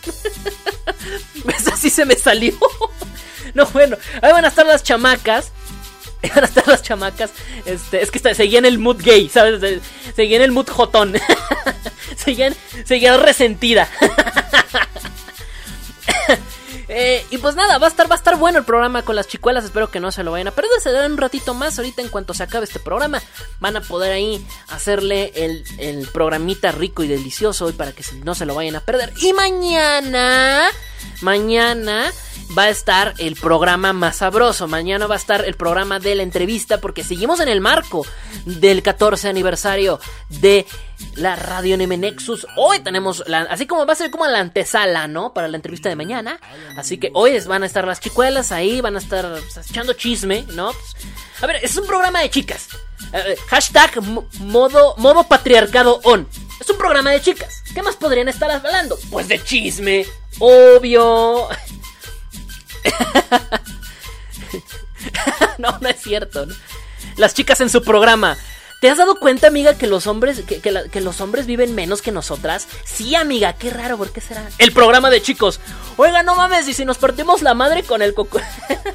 (laughs) ¿Ves? Así se me salió. (laughs) no, bueno, ahí van a estar las chamacas. Ahí van a estar las chamacas. Este, es que está, seguían el mood gay, ¿sabes? Seguían el mood jotón. seguían, seguían resentida. Eh, y pues nada, va a estar, va a estar bueno el programa con las chicuelas. Espero que no se lo vayan a perder. Se darán un ratito más. Ahorita, en cuanto se acabe este programa, van a poder ahí hacerle el, el programita rico y delicioso. Y para que no se lo vayan a perder. Y mañana, mañana va a estar el programa más sabroso. Mañana va a estar el programa de la entrevista. Porque seguimos en el marco del 14 aniversario de la Radio NM Nexus. Hoy tenemos, la, así como va a ser como la antesala, ¿no? Para la entrevista de mañana. Así que hoy van a estar las chicuelas ahí, van a estar echando chisme, ¿no? A ver, es un programa de chicas. Eh, hashtag mo- modo, modo patriarcado on. Es un programa de chicas. ¿Qué más podrían estar hablando? Pues de chisme, obvio. (laughs) no, no es cierto. ¿no? Las chicas en su programa. ¿Te has dado cuenta, amiga, que los hombres que, los hombres viven menos que nosotras? Sí, amiga, qué raro, ¿por qué será? El programa de chicos. Oiga, no mames, y si nos partimos la madre con el coco.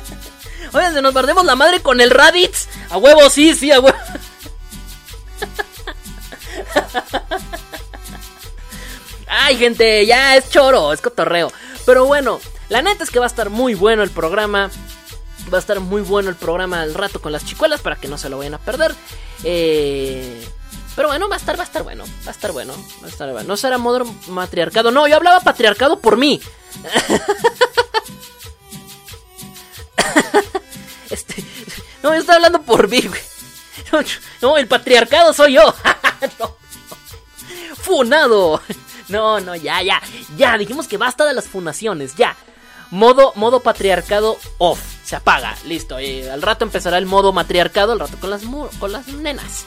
(laughs) Oigan, si nos partimos la madre con el Raditz. A huevo, sí, sí, a huevo. (laughs) Ay, gente, ya es choro, es cotorreo. Pero bueno, la neta es que va a estar muy bueno el programa. Va a estar muy bueno el programa al rato con las chicuelas para que no se lo vayan a perder. Eh, pero bueno, va a estar, va a estar bueno. Va a estar bueno. Va a estar bueno. No será modo matriarcado. No, yo hablaba patriarcado por mí. (laughs) este, no, yo estoy hablando por mí, güey. No, no, el patriarcado soy yo. (laughs) No. Funado. No, no, ya, ya. Ya, dijimos que basta de las funaciones. Ya. Modo, modo patriarcado off. Se apaga. Listo. eh, al rato empezará el modo matriarcado. Al rato con las, con las nenas.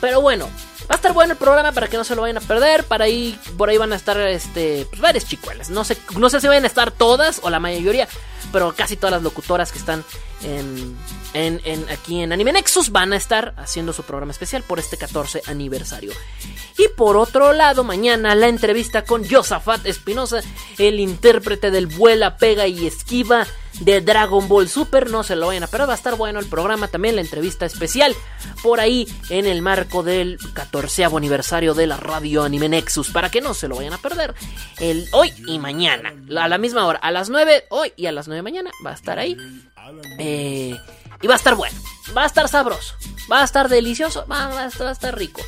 Pero bueno. Va a estar bueno el programa para que no se lo vayan a perder. Para ahí, por ahí van a estar este, pues, varias. No sé, no sé si van a estar todas o la mayoría. Pero casi todas las locutoras que están en, en, en- aquí en Anime Nexus van a estar haciendo su programa especial por este 14 aniversario. Y por otro lado, mañana la entrevista con Josafat Espinosa, el intérprete del vuela, pega y esquiva de Dragon Ball Super. No se lo vayan a perder, va a estar bueno el programa, también la entrevista especial por ahí en el marco del 14 aniversario de la radio Anime Nexus, para que no se lo vayan a perder. El hoy y mañana, a la misma hora, a las 9 hoy y a las 9 mañana, va a estar ahí. Eh, y va a estar bueno, va a estar sabroso, va a estar delicioso, va, va a estar, va a estar rico.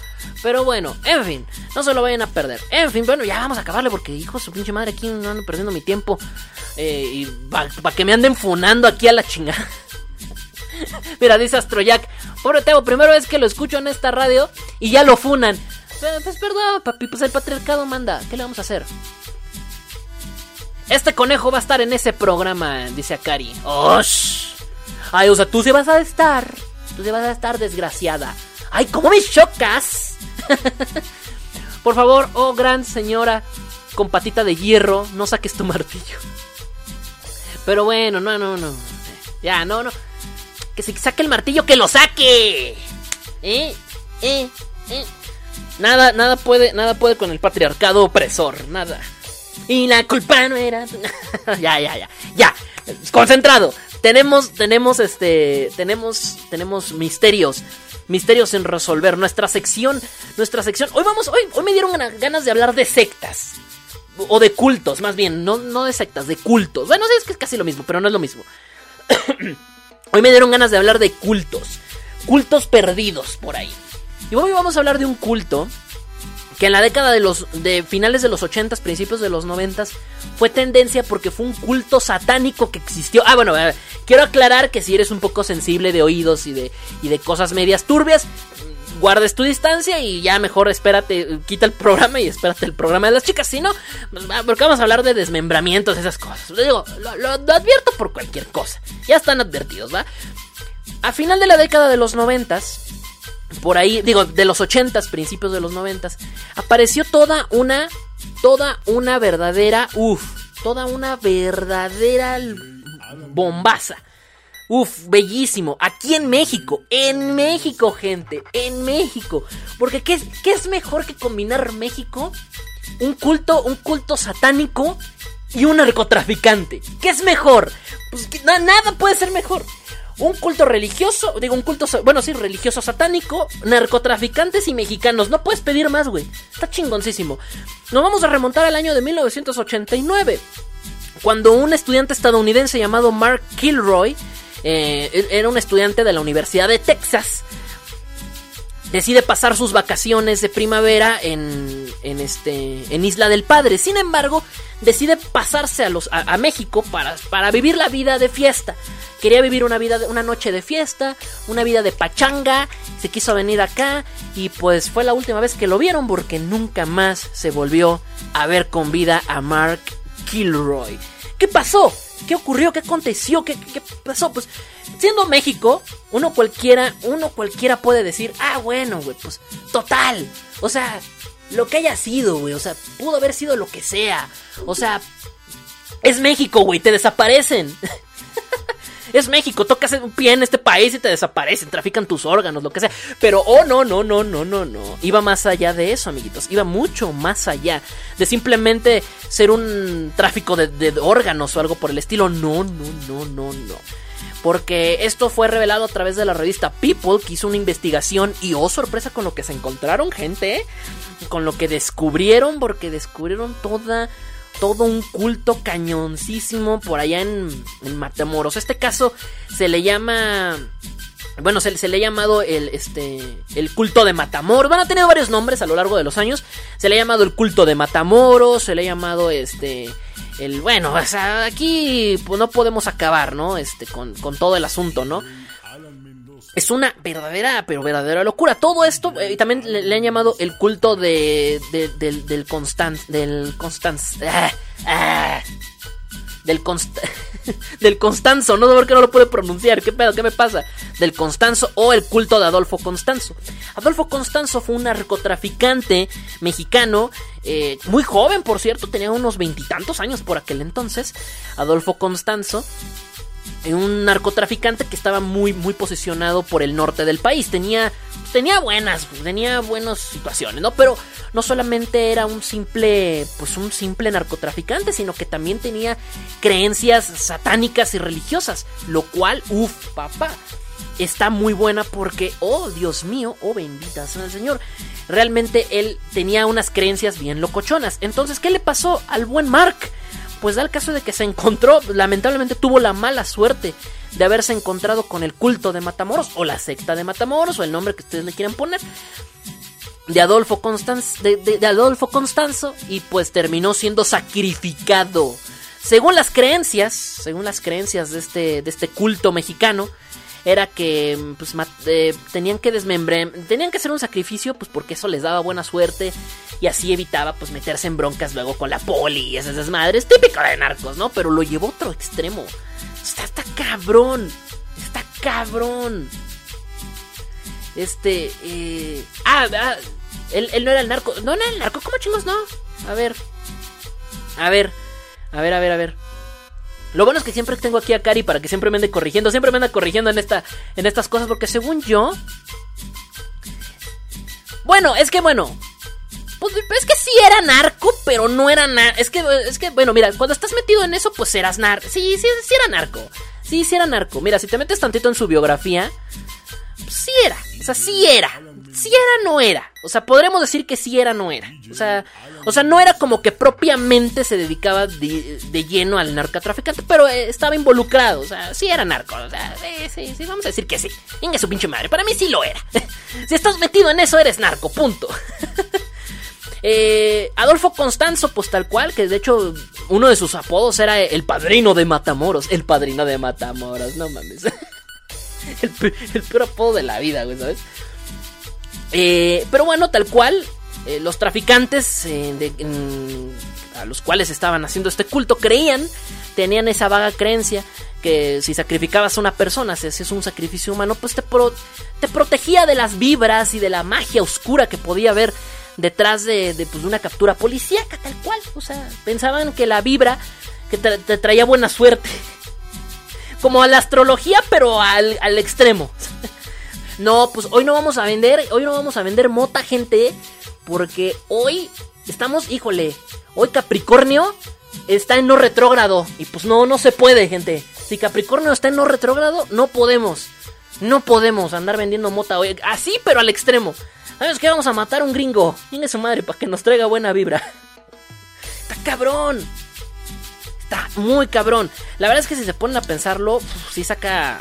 Pero bueno, en fin, no se lo vayan a perder. En fin, bueno, ya vamos a acabarle porque, hijo de su pinche madre, aquí no ando perdiendo mi tiempo. Eh, y para que me anden funando aquí a la chingada. Mira, dice Astrojack, pobre Teo, primera vez que lo escucho en esta radio y ya lo funan. Pues perdón, papi, pues el patriarcado manda. ¿Qué le vamos a hacer? Este conejo va a estar en ese programa, dice Akari. ¡Osh! Ay, o sea, tú sí vas a estar. Tú sí vas a estar desgraciada. ¡Ay, cómo me chocas! (laughs) Por favor, oh gran señora con patita de hierro, no saques tu martillo. Pero bueno, no, no, no. Ya, no, no. Que se saque el martillo, que lo saque. ¿Eh? ¿Eh? ¿Eh? Nada, nada puede, nada puede con el patriarcado opresor, nada. Y la culpa no era. (laughs) ya, ya, ya. Ya. Concentrado. Tenemos, tenemos, este, tenemos, tenemos misterios. Misterios en resolver. Nuestra sección, nuestra sección. Hoy vamos, hoy, hoy me dieron gana- ganas de hablar de sectas. O de cultos, más bien. No, no de sectas, de cultos. Bueno, sí, es que es casi lo mismo, pero no es lo mismo. (coughs) hoy me dieron ganas de hablar de cultos. Cultos perdidos por ahí. Y hoy vamos a hablar de un culto que en la década de los de finales de los 80 principios de los 90 fue tendencia porque fue un culto satánico que existió. Ah, bueno, quiero aclarar que si eres un poco sensible de oídos y de y de cosas medias turbias, guardes tu distancia y ya mejor espérate, quita el programa y espérate el programa de las chicas, si no, pues, porque vamos a hablar de desmembramientos, esas cosas. Lo lo, advierto por cualquier cosa. Ya están advertidos, ¿va? A final de la década de los noventas, por ahí, digo, de los ochentas, principios de los noventas, apareció toda una, toda una verdadera, uff, toda una verdadera bombaza. Uf, bellísimo. Aquí en México. En México, gente. En México. Porque ¿qué, es- qué es mejor que combinar México? Un culto, un culto satánico y un narcotraficante. ¿Qué es mejor? Pues que na- nada puede ser mejor. Un culto religioso, digo, un culto, bueno, sí, religioso satánico, narcotraficantes y mexicanos. No puedes pedir más, güey. Está chingoncísimo. Nos vamos a remontar al año de 1989 cuando un estudiante estadounidense llamado Mark Kilroy, eh, era un estudiante de la Universidad de Texas, decide pasar sus vacaciones de primavera en, en, este, en Isla del Padre. Sin embargo, decide pasarse a, los, a, México para, para, vivir la vida de fiesta. Quería vivir una, vida, una noche de fiesta, una vida de pachanga, se quiso venir acá y pues fue la última vez que lo vieron porque nunca más se volvió a ver con vida a Mark Kilroy. ¿Qué pasó? ¿Qué ocurrió? ¿Qué aconteció? ¿Qué, pasó? Pues siendo México, uno cualquiera, uno cualquiera puede decir, ah, bueno, güey, pues total. O sea, lo que haya sido, güey. O sea, pudo haber sido lo que sea. O sea, es México, güey, te desaparecen. (laughs) es México, tocas un pie en este país y te desaparecen, trafican tus órganos, lo que sea. Pero, oh, no, no, no, no, no, no. Iba más allá de eso, amiguitos. Iba mucho más allá de simplemente ser un tráfico de, órganos o algo por el estilo. No, no, no, no, no. Porque esto fue revelado a través de la revista People, que hizo una investigación y oh sorpresa con lo que se encontraron, gente, con lo que descubrieron, porque descubrieron toda todo un culto cañoncísimo por allá en, Matamoros. Este caso se le llama bueno, se, se, le ha llamado el, este, el culto de Matamoros. Bueno, ha tenido varios nombres a lo largo de los años. Se le ha llamado el culto de Matamoros. Se le ha llamado este. El, bueno, o sea, aquí pues, no podemos acabar, ¿no? Este, con, con todo el asunto, ¿no? Es una verdadera, pero verdadera locura. Todo esto, y también le, han llamado el culto de, de del, del del Constance, ah, ah, del Const, (laughs) del Constanzo, no sé por qué no lo puedo pronunciar, qué pedo, qué me pasa, del Constanzo o el culto de Adolfo Constanzo. Adolfo Constanzo fue un narcotraficante mexicano, eh, muy joven por cierto, tenía unos veintitantos años por aquel entonces, Adolfo Constanzo un narcotraficante que estaba muy muy posicionado por el norte del país. Tenía tenía buenas, tenía buenas situaciones, ¿no? Pero no solamente era un simple pues un simple narcotraficante, sino que también tenía creencias satánicas y religiosas, lo cual uf, papá, está muy buena porque oh, Dios mío, oh bendita sea el Señor. Realmente él tenía unas creencias bien locochonas. Entonces, ¿qué le pasó al buen Mark? Pues da el caso de que se encontró, lamentablemente tuvo la mala suerte de haberse encontrado con el culto de Matamoros, o la secta de Matamoros, o el nombre que ustedes le quieran poner, de Adolfo, de, Adolfo Constanzo, y pues terminó siendo sacrificado. Según las creencias, según las creencias de este, de este culto mexicano, era que pues eh, tenían que desmembrar, tenían que hacer un sacrificio pues porque eso les daba buena suerte y así evitaba pues meterse en broncas luego con la poli y esas desmadres, típico de narcos, ¿no? Pero lo llevó a otro extremo. Está, está cabrón, está cabrón. Este, eh, ah, ah él, él, no era el narco, no, no era el narco, ¿cómo chingos no? A ver, a ver, a ver, a ver, a ver. Lo bueno es que siempre tengo aquí a Cari para que siempre me ande corrigiendo. Siempre me anda corrigiendo en, esta, en estas cosas. Porque según yo. Bueno, es que bueno. Pues es que sí era narco, pero no era narco. Es que, es que, bueno, mira, cuando estás metido en eso, pues eras narco. Sí, sí, sí era narco. Sí, sí era narco. Mira, si te metes tantito en su biografía, sí era. O sea, sí era si era, no era. O sea, podremos decir que si era, no era. O sea, o sea no era como que propiamente se dedicaba de, lleno al narcotraficante, pero eh, estaba involucrado. O sea, sí era narco. O sea, sí, sí, vamos a decir que sí. Venga su pinche madre. Para mí sí lo era. (laughs) si estás metido en eso, eres narco, punto. (laughs) Eh, Adolfo Constanzo, pues tal cual, que de hecho uno de sus apodos era el padrino de Matamoros. El padrino de Matamoros, no mames. (laughs) (laughs) el, el peor apodo de la vida, güey, ¿sabes? Eh, pero bueno, tal cual, eh, los traficantes eh, a los cuales estaban haciendo este culto creían, tenían esa vaga creencia que si sacrificabas a una persona, si hacías un sacrificio humano, pues te, te protegía de las vibras y de la magia oscura que podía haber detrás de, pues, una captura policíaca, tal cual. O sea, pensaban que la vibra que te, traía buena suerte. Como a la astrología, pero al, al extremo. (laughs) No, pues hoy no vamos a vender, hoy no vamos a vender mota, gente, porque hoy estamos, híjole, hoy Capricornio está en no retrógrado y pues no, no se puede, gente. Si Capricornio está en no retrógrado, no podemos. No podemos andar vendiendo mota hoy. Así, pero al extremo. ¿Sabes qué? Vamos a matar a un gringo. Tiene su madre para que nos traiga buena vibra. (laughs) Está cabrón. Está muy cabrón. La verdad es que si se ponen a pensarlo, uf, sí saca.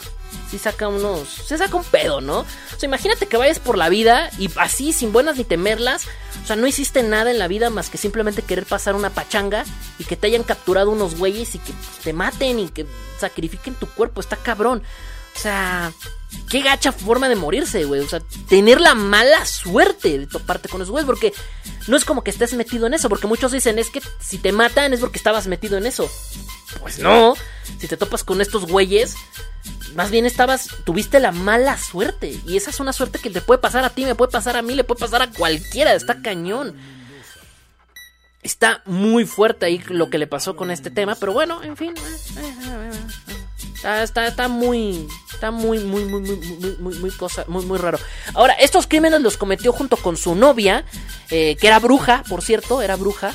Sí saca unos. Se saca un pedo, ¿no? O sea, imagínate que vayas por la vida y así, sin buenas ni temerlas. O sea, no hiciste nada en la vida más que simplemente querer pasar una pachanga y que te hayan capturado unos güeyes y que te maten y que sacrifiquen tu cuerpo. Está cabrón. O sea, qué gacha forma de morirse, güey. O sea, tener la mala suerte de toparte con esos güeyes. Porque no es como que estés metido en eso. Porque muchos dicen, es que si te matan es porque estabas metido en eso. Pues no. Si te topas con estos güeyes, más bien estabas, tuviste la mala suerte. Y esa es una suerte que te puede pasar a ti, me puede pasar a mí, le puede pasar a cualquiera. Está cañón. Está muy fuerte ahí lo que le pasó con este tema. Pero bueno, en fin. Está, está, está muy. Está muy, muy, muy, muy, muy, muy, muy cosa, muy, raro. Ahora, estos crímenes los cometió junto con su novia, eh, que era bruja, por cierto, era bruja.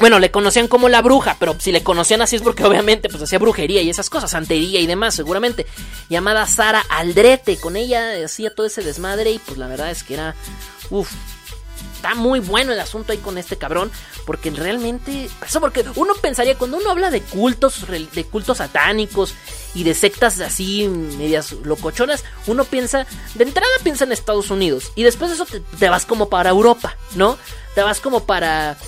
Bueno, le conocían como la bruja, pero si le conocían así es porque obviamente pues hacía brujería y esas cosas, santería y demás, seguramente. Llamada Sara Aldrete, con ella hacía todo ese desmadre y pues la verdad es que era, uff, está muy bueno el asunto ahí con este cabrón, porque realmente, eso porque uno pensaría cuando uno habla de cultos, de cultos satánicos y de sectas así medias locochonas, uno piensa, de entrada piensa en Estados Unidos y después de eso te vas como para Europa, ¿no? Te vas como para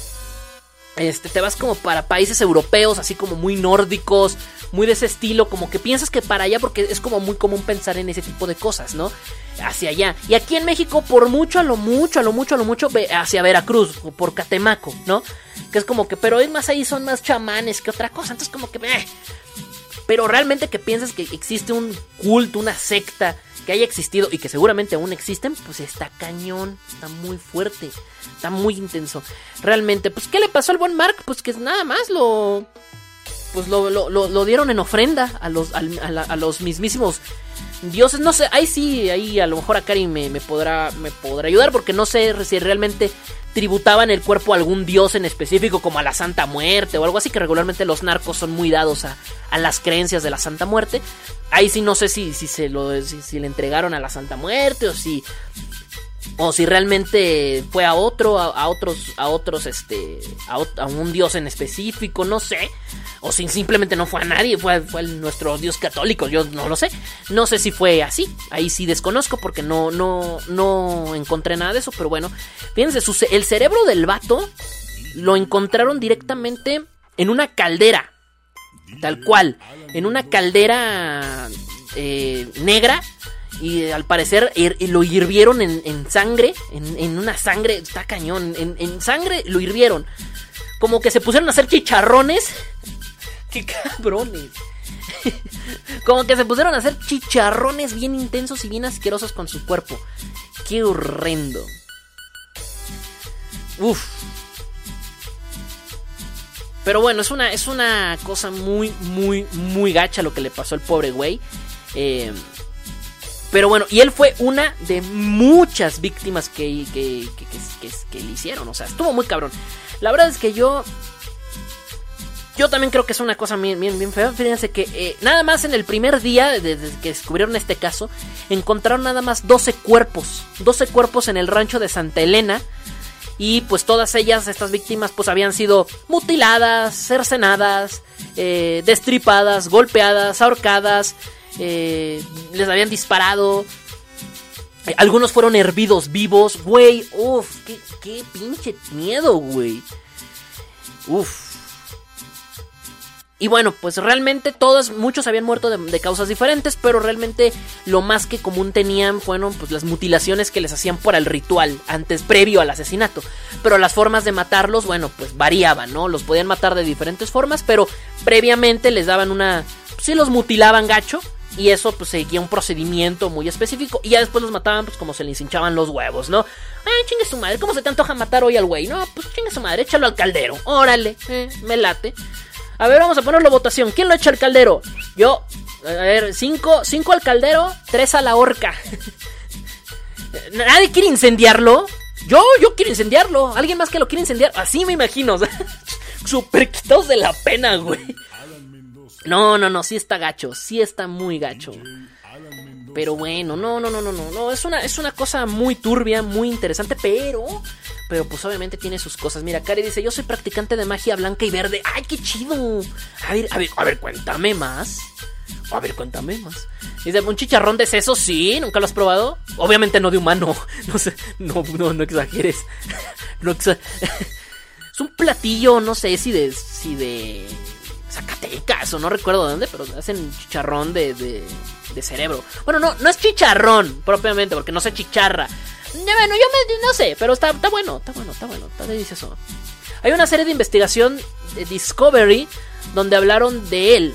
este, te vas como para países europeos, así como muy nórdicos, muy de ese estilo, como que piensas que para allá, porque es como muy común pensar en ese tipo de cosas, ¿no? Hacia allá. Y aquí en México, por mucho, a lo mucho, a lo mucho, a lo mucho, hacia Veracruz, o por Catemaco, ¿no? Que es como que, pero es más ahí, son más chamanes que otra cosa, entonces como que... Eh. Pero realmente que piensas que existe un culto, una secta que haya existido y que seguramente aún existen, pues está cañón, está muy fuerte, está muy intenso. Realmente, pues, ¿qué le pasó al buen Mark? Pues que nada más lo. Pues lo, lo, lo, dieron en ofrenda a los, a, los mismísimos dioses. No sé, ahí sí, ahí a lo mejor a Kari me, me, podrá, me podrá ayudar porque no sé si realmente tributaban el cuerpo a algún dios en específico, como a la Santa Muerte o algo así, que regularmente los narcos son muy dados a, a las creencias de la Santa Muerte. Ahí sí no sé si, si se lo si, le entregaron a la Santa Muerte o si o si realmente fue a otro a, a otros a otros este a, a, un dios en específico, no sé. O si simplemente no fue a nadie, fue, fue nuestro dios católico, yo no lo sé. No sé si fue así, ahí sí desconozco porque no no no encontré nada de eso, pero bueno, fíjense, el cerebro del vato lo encontraron directamente en una caldera. Tal cual, en una caldera eh, negra y al parecer lo hirvieron en, en sangre, en, en, una sangre, está cañón, en, en, sangre lo hirvieron. Como que se pusieron a hacer chicharrones. ¡Qué cabrones! (laughs) Como que se pusieron a hacer chicharrones bien intensos y bien asquerosos con su cuerpo. ¡Qué horrendo! Uf. Pero bueno, es una, es una cosa muy, muy, muy gacha lo que le pasó al pobre güey. Eh, pero bueno, y él fue una de muchas víctimas que, que, que, le hicieron. O sea, estuvo muy cabrón. La verdad es que yo. Yo también creo que es una cosa bien, bien, bien fea. Fíjense que eh, nada más en el primer día desde de que descubrieron este caso, encontraron nada más 12 cuerpos. 12 cuerpos en el rancho de Santa Elena. Y pues todas ellas, estas víctimas, pues habían sido mutiladas, cercenadas, eh, destripadas, golpeadas, ahorcadas, eh, les habían disparado. Algunos fueron hervidos vivos, güey. Uf, qué, pinche miedo, güey. Uf. Y bueno, pues realmente todos, muchos habían muerto de, causas diferentes, pero realmente lo más que común tenían fueron pues las mutilaciones que les hacían por el ritual, antes, previo al asesinato. Pero las formas de matarlos, bueno, pues variaban, ¿no? Los podían matar de diferentes formas, pero previamente les daban una... Pues, sí los mutilaban gacho, y eso pues seguía un procedimiento muy específico. Y ya después los mataban pues como se les hinchaban los huevos, ¿no? Ay, chingue su madre, ¿cómo se te antoja matar hoy al güey? No, pues chingue su madre, échalo al caldero. Órale, eh, me late. A ver, vamos a ponerlo a votación. ¿Quién lo echa al caldero? Yo. A ver, 5 cinco al caldero, 3 a la horca. (laughs) ¿Nadie quiere incendiarlo? Yo, yo quiero incendiarlo. ¿Alguien más que lo quiere incendiar? Así me imagino. Super (laughs) quitados de la pena, güey. No, no, no, sí está gacho. Sí está muy gacho. Pero bueno, no, no, no, no, no. Es una, es una cosa muy turbia, muy interesante, pero. Pero pues obviamente tiene sus cosas. Mira, Cari dice, yo soy practicante de magia blanca y verde. ¡Ay, qué chido! A ver, a ver, a ver, cuéntame más. A ver, cuéntame más. Dice, un chicharrón de seso, sí, ¿nunca lo has probado? Obviamente no de humano. (laughs) No sé, no, no, no exageres. (laughs) No exa- (laughs) Es un platillo, no sé si de. si de. Zacatecas o no recuerdo de dónde, pero hacen chicharrón de, de, cerebro. Bueno, no, no es chicharrón propiamente, porque no se chicharra. Ya, Bueno, yo me, no sé, pero está, está bueno, está bueno, está bueno, está delicioso. Hay una serie de investigación de Discovery donde hablaron de él.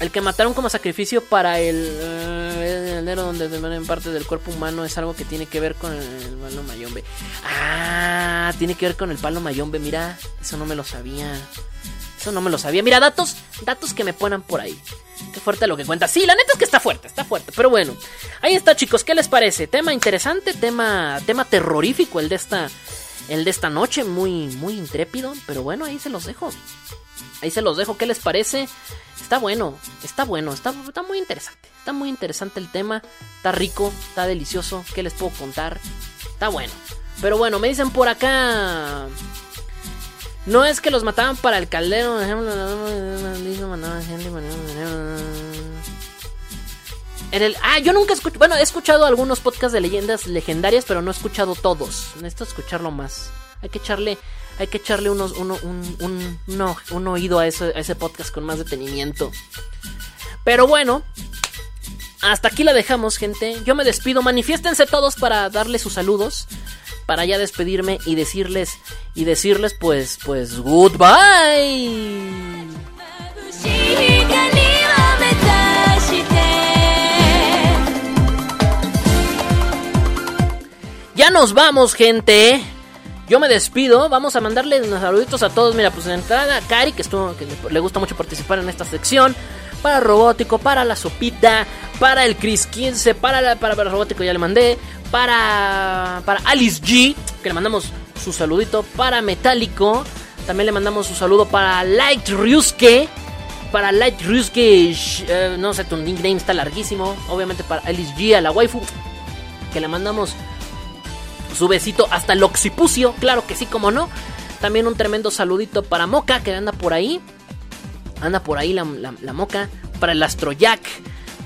El que mataron como sacrificio para el eh, el donde en parte del cuerpo humano es algo que tiene que ver con el palo mayombe. Ah, tiene que ver con el palo mayombe. Mira, eso no me lo sabía. No me lo sabía. Mira, datos, datos que me ponen por ahí. Qué fuerte lo que cuenta. Sí, la neta es que está fuerte, está fuerte. Pero bueno, ahí está, chicos. ¿Qué les parece? Tema interesante, tema, tema terrorífico el de esta, el de esta noche, muy, muy intrépido. Pero bueno, ahí se los dejo. Ahí se los dejo. ¿Qué les parece? Está bueno, está bueno, está, está muy interesante. Está muy interesante el tema. Está rico, está delicioso. ¿Qué les puedo contar? Está bueno. Pero bueno, me dicen por acá. No es que los mataban para el caldero. En el, ah, yo nunca escucho. Bueno, he escuchado algunos podcasts de leyendas legendarias, pero no he escuchado todos. Necesito escucharlo más. Hay que echarle, hay que echarle unos, uno, un, uno- un oído a ese, a ese podcast con más detenimiento. Pero bueno, hasta aquí la dejamos, gente. Yo me despido. Manifiéstense todos para darle sus saludos. Para ya despedirme y decirles. Y decirles, pues, pues, goodbye. Ya nos vamos, gente. Yo me despido. Vamos a mandarle unos saluditos a todos. Mira, pues de entrada Cari, que, estuvo, que le- le gusta mucho participar en esta sección. Para Robótico, para la Sopita, para el Chris 15, para, la, para, para Robótico ya le mandé. Para, para Alice G, que le mandamos su saludito. Para Metálico, también le mandamos su saludo para Light Ryusuke. Para Light Ryusuke, eh, no sé, tu nickname está larguísimo. Obviamente para Alice G, a la waifu, que le mandamos su besito hasta el occipucio, claro que sí, como no. También un tremendo saludito para Moca, que anda por ahí. Anda por ahí la, la- la Moca. Para el Astrojack.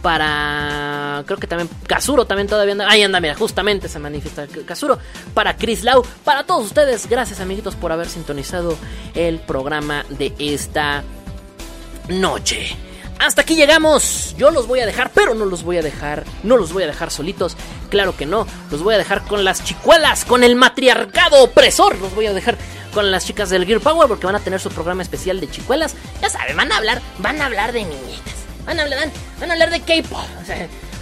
Para. Creo que también. Kazuro también todavía anda. Ahí anda, mira, justamente se manifiesta Kazuro. Para Chris Lau. Para todos ustedes, gracias amiguitos por haber sintonizado el programa de esta noche. Hasta aquí llegamos. Yo los voy a dejar, pero no los voy a dejar. No los voy a dejar solitos. Claro que no. Los voy a dejar con las chicuelas, con el matriarcado opresor. Los voy a dejar con las chicas del Gear Power porque van a tener su programa especial de chicuelas. Ya saben, van a hablar, van a hablar de niñitas. Van a hablar, van, hablar de K-pop.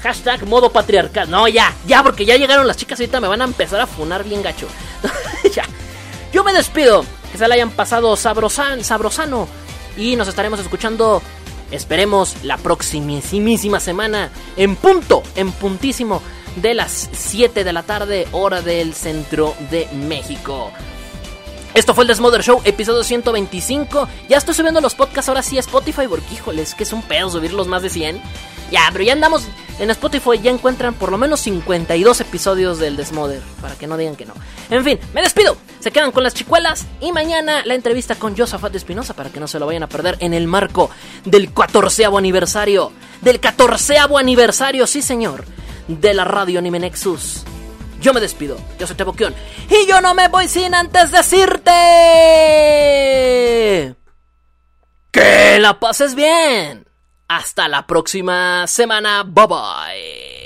Hashtag modo patriarcal. No, ya, ya, porque ya llegaron las chicas. Ahorita me van a empezar a funar bien gacho. (laughs) ya. Yo me despido. Que se la hayan pasado sabrosan, sabrosano. Y nos estaremos escuchando, esperemos, la próximísima semana. En punto, en puntísimo de las 7 de la tarde, hora del centro de México. Esto fue el Desmother Show, episodio 125. Ya estoy subiendo los podcasts ahora sí a Spotify, porque híjoles, que es un pedo subirlos más de 100. Ya, pero ya andamos en Spotify, ya encuentran por lo menos 52 episodios del Desmother, para que no digan que no. En fin, me despido. Se quedan con las chicuelas y mañana la entrevista con Josafat Espinosa para que no se lo vayan a perder en el marco del 14 aniversario. Del 14 aniversario, sí señor, de la radio Anime Nexus. Yo me despido, yo soy Teboquión y yo no me voy sin antes decirte que la pases bien. Hasta la próxima semana, bye bye.